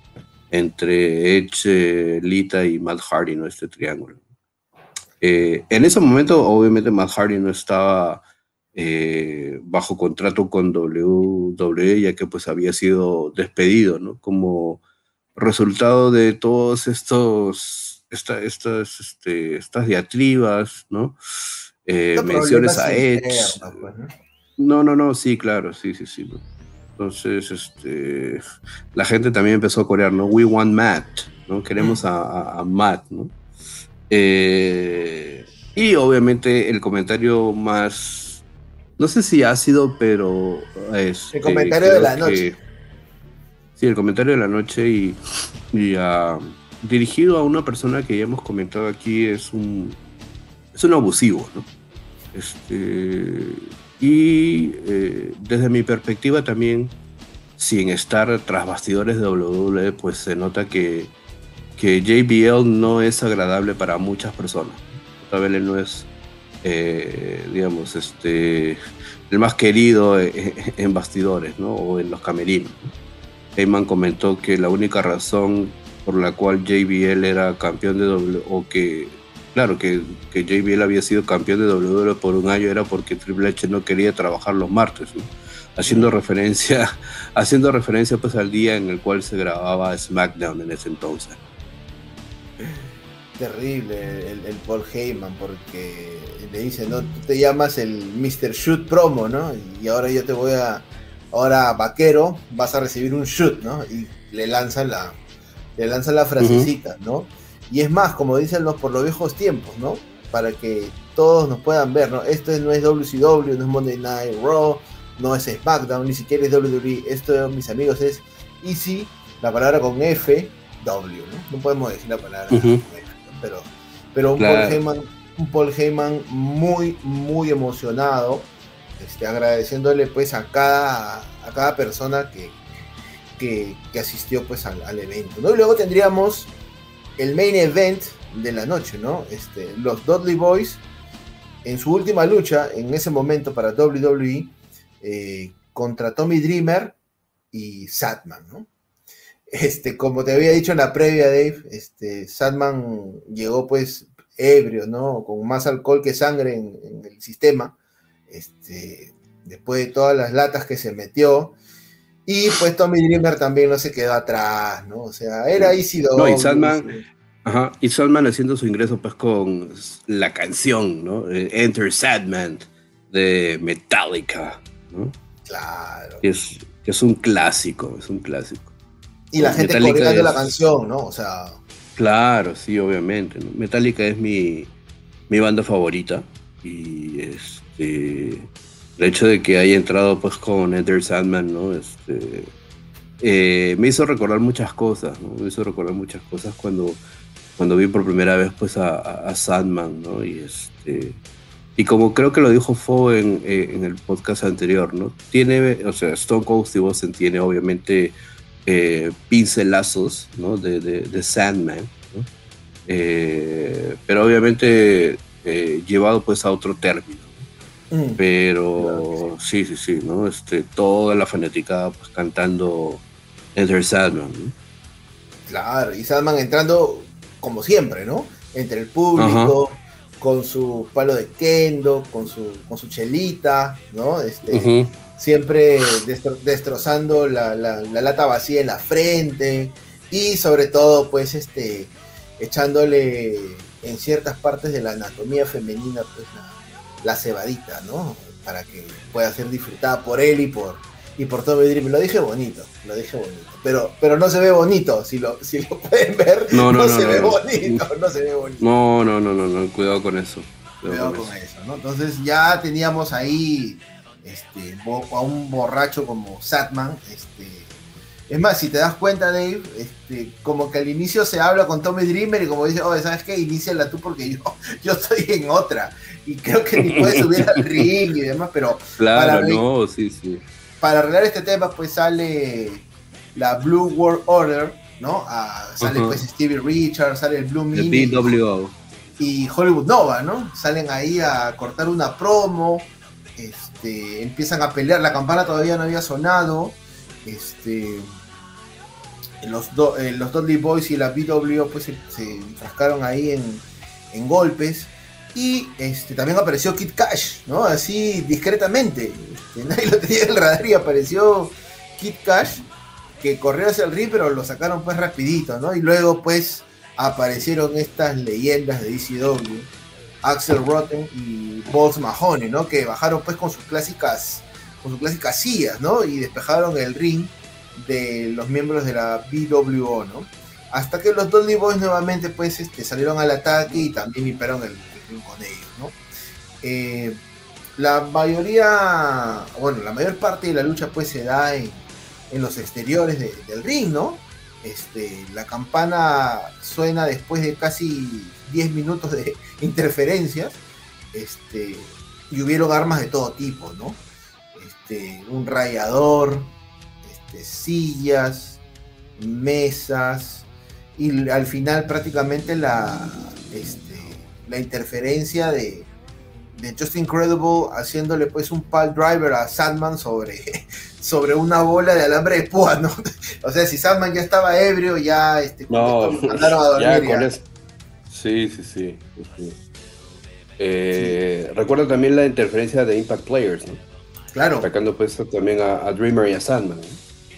B: Entre Edge, eh, Lita y Matt Hardy, ¿no? Este triángulo. Eh, en ese momento, obviamente, Matt Hardy no estaba eh, bajo contrato con WWE, ya que pues había sido despedido, ¿no? Como resultado de todos estos, esta, estas, este, estas diatribas, ¿no? Eh, menciones a Edge. Pues, ¿no? ¿no? no, sí, claro, sí, sí, sí. Entonces, este, la gente también empezó a corear, ¿no? We want Matt, ¿no? Queremos a, a Matt, ¿no? Eh, y obviamente el comentario más, no sé si ácido, pero es...
A: El comentario de la noche.
B: Sí, el comentario de la noche y, ah, dirigido a una persona que ya hemos comentado aquí es un, es un abusivo, ¿no? Este, y eh, desde mi perspectiva también, sin estar tras bastidores de WWE, pues se nota que que JBL no es agradable para muchas personas. JBL no es, eh, digamos, este, el más querido en, bastidores, ¿no? O en los camerinos. Heyman comentó que la única razón por la cual JBL era campeón de W, o que, claro, que JBL había sido campeón de WWE por un año era porque Triple H no quería trabajar los martes, haciendo referencia, haciendo referencia pues al día en el cual se grababa SmackDown en ese entonces
A: terrible el, Paul Heyman porque le dice, no, tú te llamas el Mr. Shoot promo, ¿no? Y ahora yo te voy a, ahora vaquero, vas a recibir un shoot, ¿no? Y le lanzan la, le lanzan la frasecita, ¿no? Y es más, como dicen los por los viejos tiempos, ¿no? Para que todos nos puedan ver, ¿no? Esto no es WCW, no es Monday Night Raw, no es SmackDown, ni siquiera es WWE. Esto, mis amigos, es Easy, la palabra con F, W, ¿no? No podemos decir la palabra pero, pero un, Paul Heyman, un Paul Heyman muy, muy emocionado, este, agradeciéndole pues a cada, a cada persona que, que, asistió pues al, evento. ¿no? Y luego tendríamos el main event de la noche, ¿no? Este, los Dudley Boys en su última lucha, en ese momento para WWE, eh, contra Tommy Dreamer y Satman, ¿no? Este, como te había dicho en la previa, Dave, este, Sadman llegó pues ebrio, ¿no? Con más alcohol que sangre en, el sistema. Este, después de todas las latas que se metió. Y pues Tommy Dreamer también no se quedó atrás, ¿no? O sea, era Easy
B: No, y Sadman, ajá, y Sadman haciendo su ingreso pues con la canción, ¿no? Eh, Enter Sadman de Metallica, ¿no?
A: Claro.
B: es, es un clásico, es un clásico.
A: Y la gente coreando la canción, ¿no? O sea.
B: Claro, sí, obviamente. Metallica es mi, mi banda favorita. Y este. El hecho de que haya entrado pues con Enter Sandman, ¿no? Este. Eh, me hizo recordar muchas cosas, ¿no? Me hizo recordar muchas cosas cuando, cuando vi por primera vez pues a, Sandman, ¿no? Y este. Y como creo que lo dijo Fo en, eh, en el podcast anterior, ¿no? Tiene, o sea, Stone Cold Steve Austin tiene obviamente eh, pincelazos ¿no? de, de, Sandman, eh, pero obviamente eh, llevado pues a otro término. Mm. Pero sí, sí, sí, ¿no? Este, toda la fanática pues, cantando Enter Sandman.
A: Claro, y Sandman entrando como siempre, ¿no? Entre el público, con su palo de kendo, con su, con su chelita, ¿no? Este, siempre destrozando la, lata vacía en la frente y sobre todo pues este echándole en ciertas partes de la anatomía femenina pues la, cebadita, ¿no? Para que pueda ser disfrutada por él y por, y por Tommy Dreamer. Lo dije bonito, lo dije bonito. Pero, pero no se ve bonito. Si lo, si lo pueden ver, no, no, se ve bonito. No se ve bonito.
B: No, no, no, no, cuidado con eso.
A: Cuidado, con, eso. ¿no? Entonces ya teníamos ahí este, a un borracho como Satman. Este, es más, si te das cuenta, Dave, este, como que al inicio se habla con Tommy Dreamer y como dice, oh, ¿sabes qué? Iníciala tú porque yo, yo estoy en otra. Y creo que ni puede subir al ring y demás, pero.
B: Claro, no, sí, sí
A: para arreglar este tema, pues sale la Blue World Order, ¿no? Ah, sale pues Stevie Richards, sale el Blue Mini. Y Hollywood Nova, ¿no? Salen ahí a cortar una promo, este, empiezan a pelear, la campana todavía no había sonado, este, los, eh, los Dudley Boys y la BW pues se, se ahí en, en golpes. Y este, también apareció Kid Cash, ¿no? Así discretamente. Este, nadie lo tenía en el radar y apareció Kid Cash, que corrió hacia el ring, pero lo sacaron pues rapidito, ¿no? Y luego pues aparecieron estas leyendas de ECW, Axel Rotten y Balls Mahoney, ¿no? Que bajaron pues con sus clásicas, con sus clásicas sillas, ¿no? Y despejaron el ring de los miembros de la BWO, ¿no? Hasta que los Dudley Boys nuevamente pues este, salieron al ataque y también limpiaron el, con ellos, ¿no? Eh, la mayoría, bueno, la mayor parte de la lucha pues se da en, los exteriores del ring, ¿no? Este, la campana suena después de casi 10 minutos de interferencias, este, y hubieron armas de todo tipo, ¿no? Este, un rayador, este, sillas, mesas, y al final prácticamente la, este, la interferencia de, de Just Incredible haciéndole pues un pal driver a Sandman sobre, sobre una bola de alambre de púa, ¿no? O sea, si Sandman ya estaba ebrio, ya este,
B: no, mandaron a dormir. Ya, con. Sí, sí, sí. Eh, Recuerdo también la interferencia de Impact Players, ¿no?
A: Claro.
B: Atacando pues también a, Dreamer y a Sandman.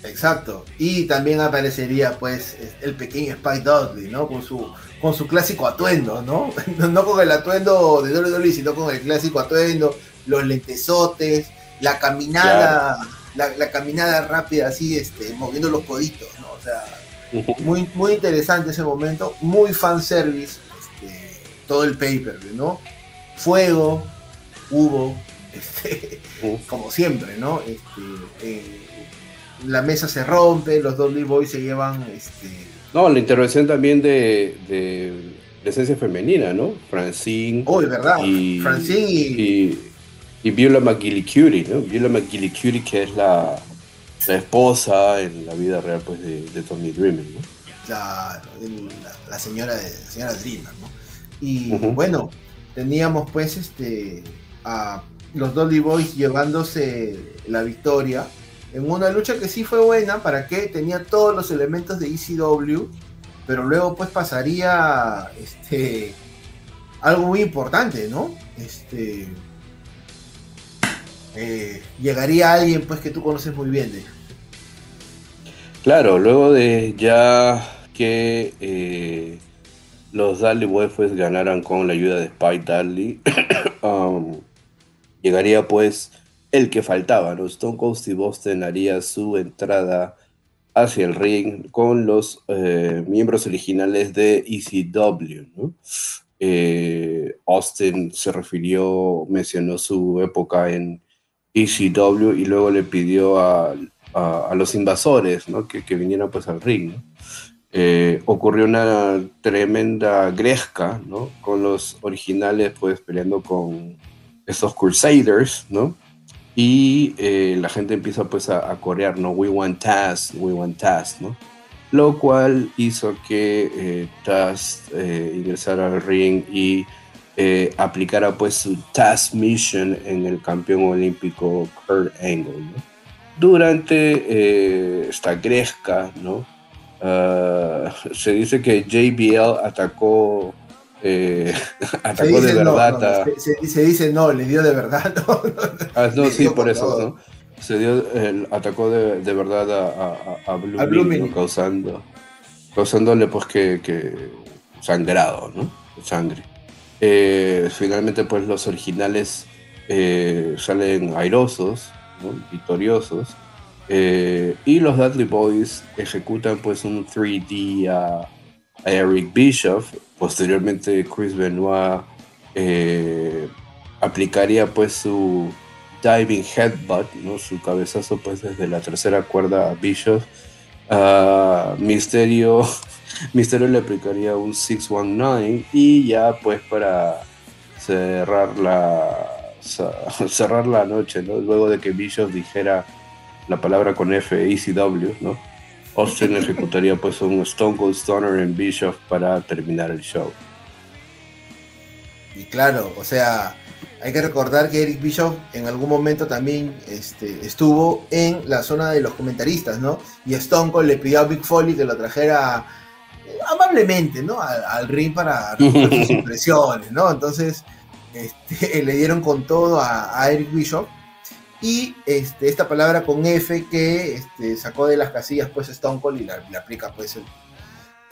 A: Exacto. Y también aparecería pues el pequeño Spike Dudley, ¿no? Con su con su clásico atuendo, ¿no? No con el atuendo de WWE, sino con el clásico atuendo, los lentesotes, la caminada, la, caminada rápida así, este, moviendo los coditos, ¿no? O sea, muy, muy interesante ese momento, muy fanservice, todo el paper, ¿no? Fuego, hubo, este, como siempre, ¿no? Este, eh, la mesa se rompe, los Dolly Boys se llevan este,
B: no, la intervención también de, de, esencia femenina, ¿no? Francine.
A: Oh, es verdad.
B: Y, Francine y... y, Viola McGillicuddy, ¿no? Viola McGillicuddy, que es la, la, esposa en la vida real pues, de, de Tommy Dreamer, ¿no?
A: La, la, señora, de, señora Dreamer, Y bueno, teníamos pues este a los Dolly Boys llevándose la victoria en una lucha que sí fue buena, para que tenía todos los elementos de ECW, pero luego pues pasaría este algo muy importante, ¿no? Este eh, llegaría alguien pues que tú conoces muy bien de
B: Claro, luego de ya que eh, los Dudley Boys ganaran con la ayuda de Spike Dudley, um, llegaría pues el que faltaba, ¿no? Stone Cold Steve Austin haría su entrada hacia el ring con los eh, miembros originales de ECW, ¿no? Eh, Austin se refirió, mencionó su época en ECW y luego le pidió a, los invasores ¿no? que, que, vinieran pues al ring. Eh, ocurrió una tremenda gresca ¿no? con los originales pues peleando con estos Crusaders, ¿no? y eh, la gente empieza pues a, corear, ¿no? We want Taz, we want Taz, ¿no? Lo cual hizo que eh, Taz eh, ingresara al ring y aplicara pues su Taz Mission en el campeón olímpico Kurt Angle, ¿no? Durante esta gresca, ¿no? Ah, se dice que JBL atacó eh, atacó de verdad.
A: se, dice no, le dio de verdad.
B: ah, no, sí, por eso. Se dio, el, atacó de, de verdad a, a, a Blue, causando, causándole pues que, que, sangrado, ¿no? Sangre. Eh, finalmente pues los originales eh, salen airosos, ¿no? victoriosos, Eh, y los Dudley Boys ejecutan pues un 3D a, Eric Bischoff. Posteriormente Chris Benoit eh, aplicaría pues su diving headbutt, ¿no? su cabezazo pues desde la tercera cuerda a Bischoff. Misterio, Misterio le aplicaría un 619 y ya pues para cerrar la cerrar la noche, ¿no? luego de que Bischoff dijera la palabra con F, ECW, ¿no? Austin ejecutaría pues un Stone Cold Stunner en Bischoff para terminar el show.
A: Y claro, o sea, hay que recordar que Eric Bischoff en algún momento también este, estuvo en la zona de los comentaristas, ¿no? Y Stone Cold le pidió a Big Foley que lo trajera amablemente, ¿no? Al, ring para sus impresiones, ¿no? Entonces, este, le dieron con todo a, a Eric Bischoff y este, esta palabra con F que este, sacó de las casillas pues Stone Cold y le aplica pues el,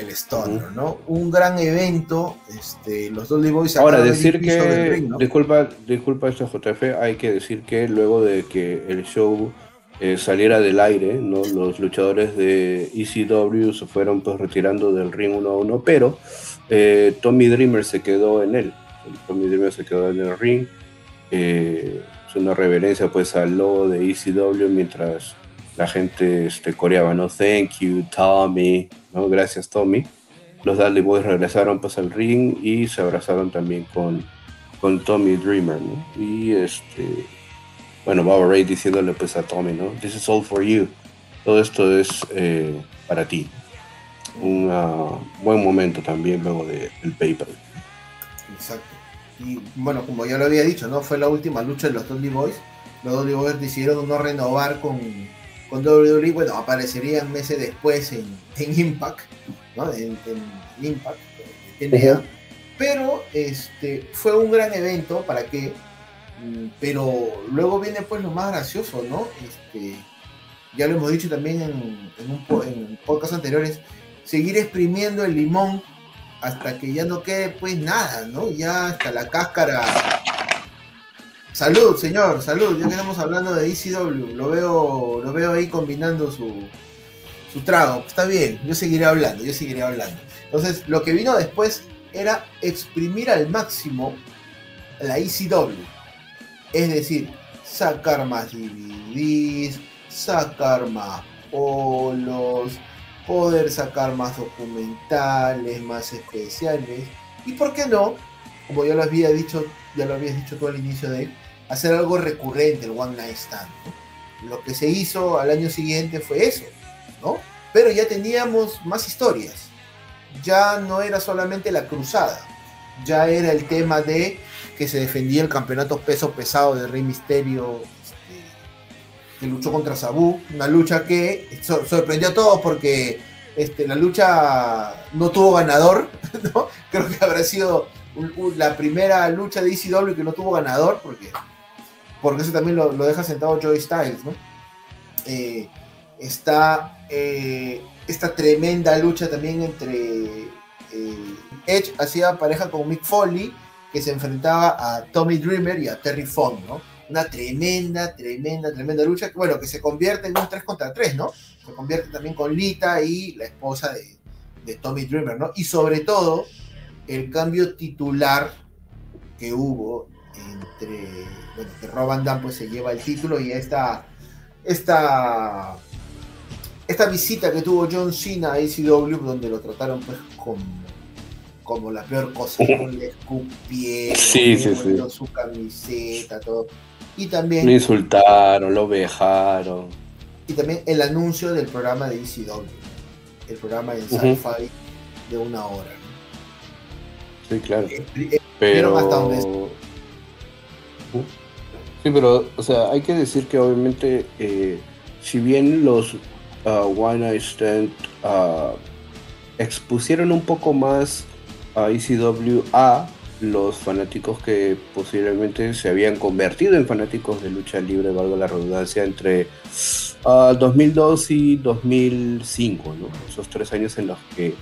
A: el Stoner, ¿no? Un gran evento, este, los Dudley Boys
B: Ahora, decir que, disculpa, disculpa esto JF, hay que decir que luego de que el show eh, saliera del aire, ¿no? Los luchadores de ECW se fueron pues retirando del ring uno a uno, pero eh, Tommy Dreamer se quedó en él. Tommy Dreamer se quedó en el ring. Eh, una reverencia pues al logo de ECW mientras la gente este, coreaba, ¿no? Thank you, Tommy, ¿no? Gracias, Tommy. Los Dudley Boys regresaron pues al ring y se abrazaron también con, con Tommy Dreamer, ¿no? Y este, bueno, Baba Ray diciéndole pues a Tommy, ¿no? This is all for you. Todo esto es eh, para ti. Un buen momento también luego del de, paper.
A: Exacto. Y bueno, como ya lo había dicho, ¿no? Fue la última lucha de los Dudley Boys. Los Dudley Boys decidieron no renovar con, con WWE. Bueno, aparecerían meses después en, Impact, ¿no? En, Impact, Pero este, fue un gran evento para que. Mm, pero luego viene pues lo más gracioso, ¿no? Este, ya lo hemos dicho también en, en, un, en podcast anteriores, seguir exprimiendo el limón hasta que ya no quede pues nada, ¿no? Ya hasta la cáscara. Salud, señor, salud. Ya que estamos hablando de ECW, lo veo, lo veo ahí combinando su, su trago. Está bien, yo seguiré hablando, yo seguiré hablando. Entonces, lo que vino después era exprimir al máximo la ECW. Es decir, sacar más DVDs, sacar más polos, poder sacar más documentales, más especiales. Y por qué no, como ya lo había dicho, ya lo habías dicho tú al inicio de él, hacer algo recurrente, el One Night Stand. Lo que se hizo al año siguiente fue eso, ¿no? Pero ya teníamos más historias. Ya no era solamente la cruzada, ya era el tema de que se defendía el campeonato peso pesado de Rey Misterio que luchó contra Sabu, una lucha que sorprendió a todos porque este, la lucha no tuvo ganador, ¿no? creo que habrá sido la primera lucha de ECW que no tuvo ganador, porque, porque eso también lo, deja sentado Joey Styles, ¿no? Eh, está eh, esta tremenda lucha también entre eh, Edge hacía pareja con Mick Foley, que se enfrentaba a Tommy Dreamer y a Terry Funk, ¿no? Una tremenda, tremenda, tremenda lucha, bueno, que se convierte en un 3 contra 3, ¿no? Se convierte también con Lita y la esposa de, Tommy Dreamer, ¿no? Y sobre todo, el cambio titular que hubo entre, bueno, que Rob Van pues se lleva el título y esta, esta, esta visita que tuvo John Cena a ACW, donde lo trataron pues como, como la peor cosa, ¿no? le escupieron,
B: sí, sí, sí.
A: su camiseta, todo. Y también.
B: Lo insultaron, lo vejaron.
A: Y también el anuncio del programa de ECW. El programa de sci-fi de una hora.
B: Sí, claro. Eh, eh, pero. Hasta Sí, pero, o sea, hay que decir que obviamente, eh, si bien los uh, One Night Stand uh, expusieron un poco más a ECW a los fanáticos que posiblemente se habían convertido en fanáticos de lucha libre, valga la redundancia, entre 2002 ah, y 2005, ¿no? esos tres años en los que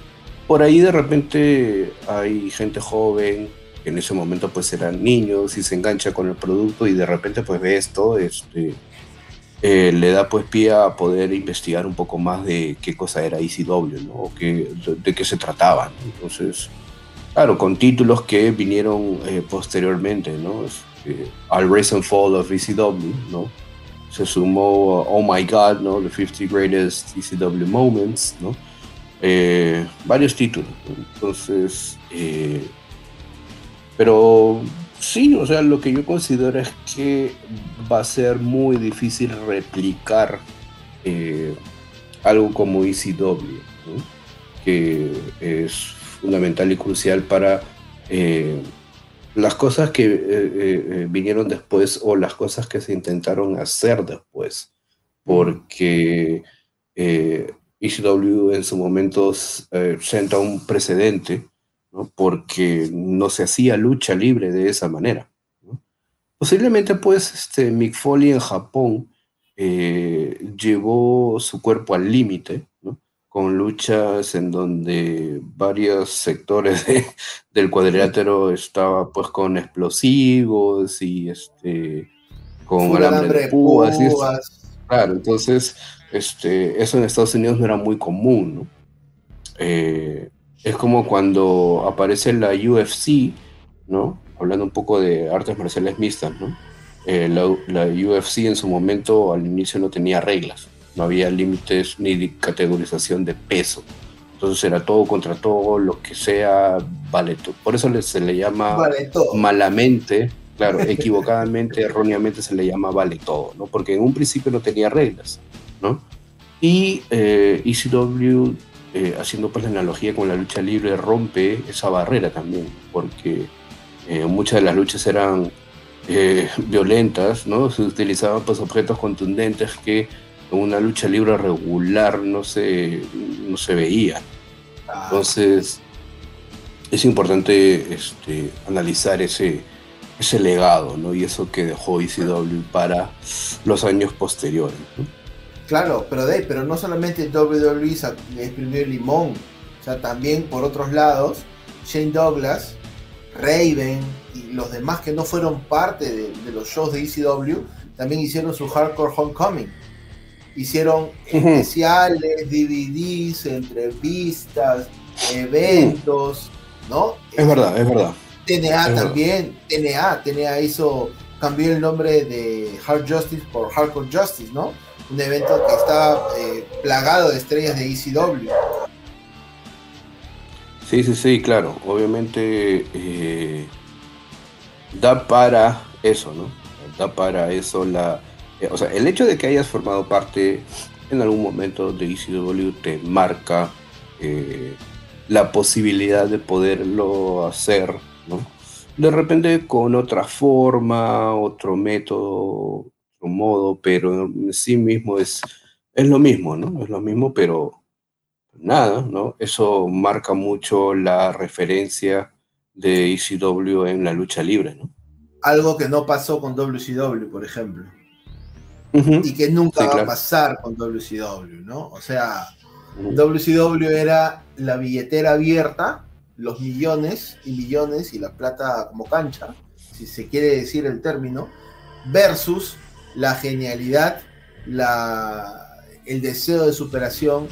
B: por ahí de repente hay gente joven, que en ese momento pues eran niños y se engancha con el producto y de repente pues ve esto, este, eh, le da pues pie a poder investigar un poco más de qué cosa era ECW, ¿no? O qué, de, qué se trataba. Entonces, claro, con títulos que vinieron eh, posteriormente, ¿no? Este, al Rise and Fall of ECW, ¿no? Se sumó Oh My God, ¿no? The 50 Greatest ECW Moments, ¿no? Eh, varios títulos. Entonces, pero Sí, o sea, lo que yo considero es que va a ser muy difícil replicar eh, algo como ECW, que es fundamental y crucial para eh, las cosas que eh, vinieron después o las cosas que se intentaron hacer después, porque ECW en su momento senta un precedente porque no se hacía lucha libre de esa manera. Posiblemente pues este, Mick Foley en Japón eh, llevó su cuerpo al límite, con luchas en donde varios sectores del cuadrilátero estaba pues con explosivos y este con alambre de púas. claro, entonces este, eso en Estados Unidos no era muy común, ¿no? Eh, es como cuando aparece la UFC, ¿no? Hablando un poco de artes marciales mixtas, ¿no? Eh, la, UFC en su momento al inicio no tenía reglas, no había límites ni categorización de peso. Entonces era todo contra todo, lo que sea, vale todo. Por eso se le llama malamente, claro, equivocadamente, erróneamente se le llama vale todo, ¿no? Porque en un principio no tenía reglas, ¿no? Y eh, ECW eh, haciendo pues la analogía con la lucha libre, rompe esa barrera también, porque eh, muchas de las luchas eran eh, violentas, ¿no? Se utilizaban pues objetos contundentes que una lucha libre regular no se, no se veía. Entonces, es importante este, analizar ese, ese legado, ¿no? Y eso que dejó ECW para los años posteriores.
A: Claro, pero de, pero no solamente WWE exprimió el limón, o sea, también por otros lados, Shane Douglas, Raven y los demás que no fueron parte de, los shows de ECW, también hicieron su Hardcore Homecoming. Hicieron especiales, DVDs, entrevistas, eventos, ¿no?
B: Es verdad, es verdad.
A: TNA también, TNA, TNA hizo, cambió el nombre de Hard Justice por Hardcore Justice, ¿no? un evento que está eh, plagado de estrellas de ECW.
B: Sí, sí, sí, claro. Obviamente eh, da para eso, ¿no? Da para eso la... Eh, o sea, el hecho de que hayas formado parte en algún momento de ECW te marca la posibilidad de poderlo hacer, ¿no? De repente con otra forma, otro método, modo, pero en sí mismo es, es lo mismo, ¿no? Es lo mismo, pero nada, ¿no? Eso marca mucho la referencia de ECW en la lucha libre, ¿no?
A: Algo que no pasó con WCW, por ejemplo. Y que nunca va a pasar con WCW, ¿no? O sea, WCW era la billetera abierta, los millones y millones y la plata como cancha, si se quiere decir el término, versus la genialidad, la, el deseo de superación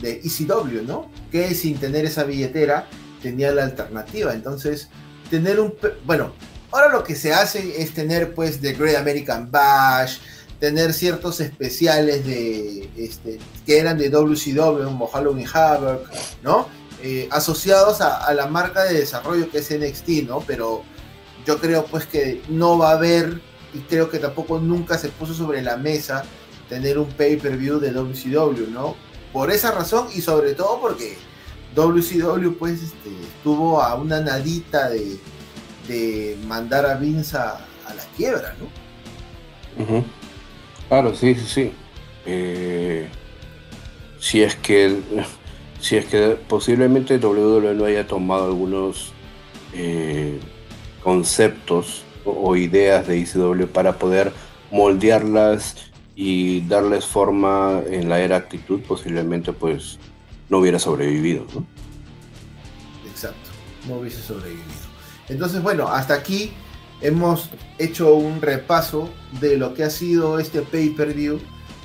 A: de ECW, ¿no? Que sin tener esa billetera tenía la alternativa. Entonces, tener un... Bueno, ahora lo que se hace es tener pues The Great American Bash, tener ciertos especiales de este, que eran de WCW, como Halloween Havoc, ¿no? Eh, asociados a, la marca de desarrollo que es NXT, ¿no? Pero yo creo pues que no va a haber y creo que tampoco nunca se puso sobre la mesa tener un pay-per-view de WCW, ¿no? Por esa razón y sobre todo porque WCW pues este, estuvo a una nadita de, de mandar a Vince a, la quiebra, ¿no?
B: Claro, sí, sí, sí. Eh, si es que si es que posiblemente WWE no haya tomado algunos eh, conceptos o, ideas de ICW para poder moldearlas y darles forma en la era actitud, posiblemente pues no hubiera sobrevivido. ¿no?
A: Exacto, no hubiese sobrevivido. Entonces, bueno, hasta aquí hemos hecho un repaso de lo que ha sido este pay-per-view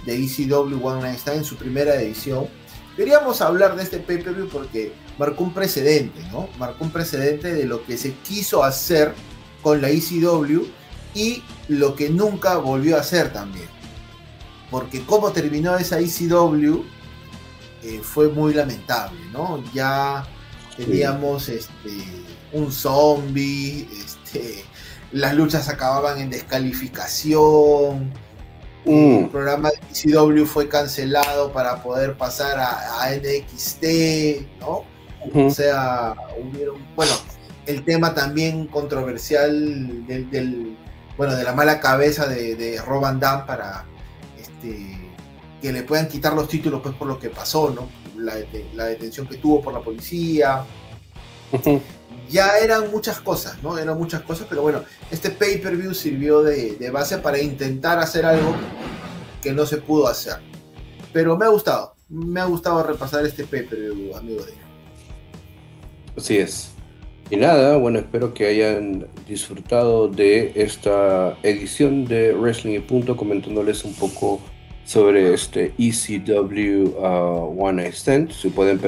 A: de ECW One Night Stand en su primera edición. Queríamos hablar de este pay-per-view porque marcó un precedente, ¿no? Marcó un precedente de lo que se quiso hacer con la ECW y lo que nunca volvió a hacer también. Porque cómo terminó esa ECW eh, fue muy lamentable, ¿no? Ya teníamos este, un zombie, este, las luchas acababan en descalificación, mm. el programa de ECW fue cancelado para poder pasar a, NXT, ¿no? O sea, bueno, el tema también controversial del, bueno, de la mala cabeza de, de Rob para este, que le puedan quitar los títulos pues por lo que pasó, ¿no? La, detención que tuvo por la policía. Ya eran muchas cosas, ¿no? Eran muchas cosas, pero bueno, este pay-per-view sirvió de, base para intentar hacer algo que no se pudo hacer. Pero me ha gustado, me ha gustado repasar este pay-per-view, amigo de
B: Así es. Y nada, bueno, espero que hayan disfrutado de esta edición de Wrestling y Punto, comentándoles un poco sobre este ECW uh, One Night. Si pueden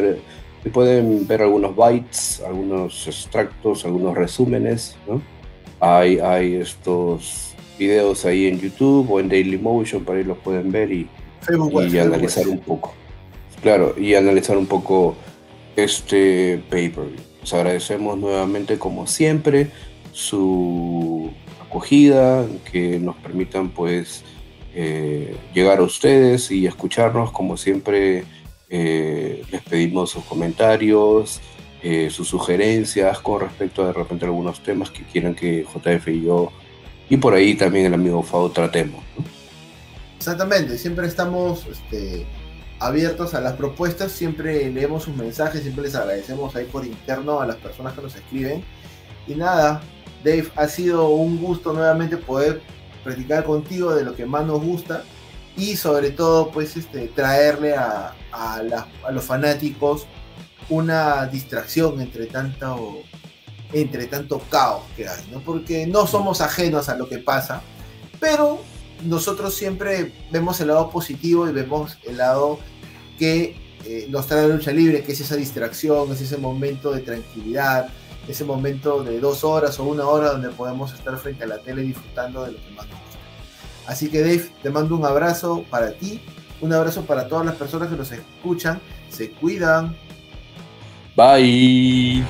B: pueden ver algunos bytes, algunos extractos, algunos resúmenes, ¿no? Hay, hay estos videos ahí en YouTube o en Dailymotion, para ahí los pueden ver y, y analizar un poco. Claro, y analizar un poco este pay-per-view agradecemos nuevamente, como siempre, su acogida, que nos permitan pues eh, llegar a ustedes y escucharnos. Como siempre, eh, les pedimos sus comentarios, eh, sus sugerencias con respecto a de repente algunos temas que quieran que JF y yo y por ahí también el amigo Fao tratemos.
A: Exactamente, siempre estamos este, abiertos a las propuestas, siempre leemos sus mensajes, siempre les agradecemos ahí por interno a las personas que nos escriben. Y nada, Dave, ha sido un gusto nuevamente poder practicar contigo de lo que más nos gusta y sobre todo pues este, traerle a, los fanáticos una distracción entre tanto, entre tanto caos que hay, ¿no? porque no somos ajenos a lo que pasa, pero nosotros siempre vemos el lado positivo y vemos el lado que eh, nos trae la lucha libre, que es esa distracción, es ese momento de tranquilidad, ese momento de dos horas o una hora donde podemos estar frente a la tele disfrutando de lo que más nos gusta. Así que Dave, te mando un abrazo para ti, un abrazo para todas las personas que nos escuchan, se cuidan.
B: Bye.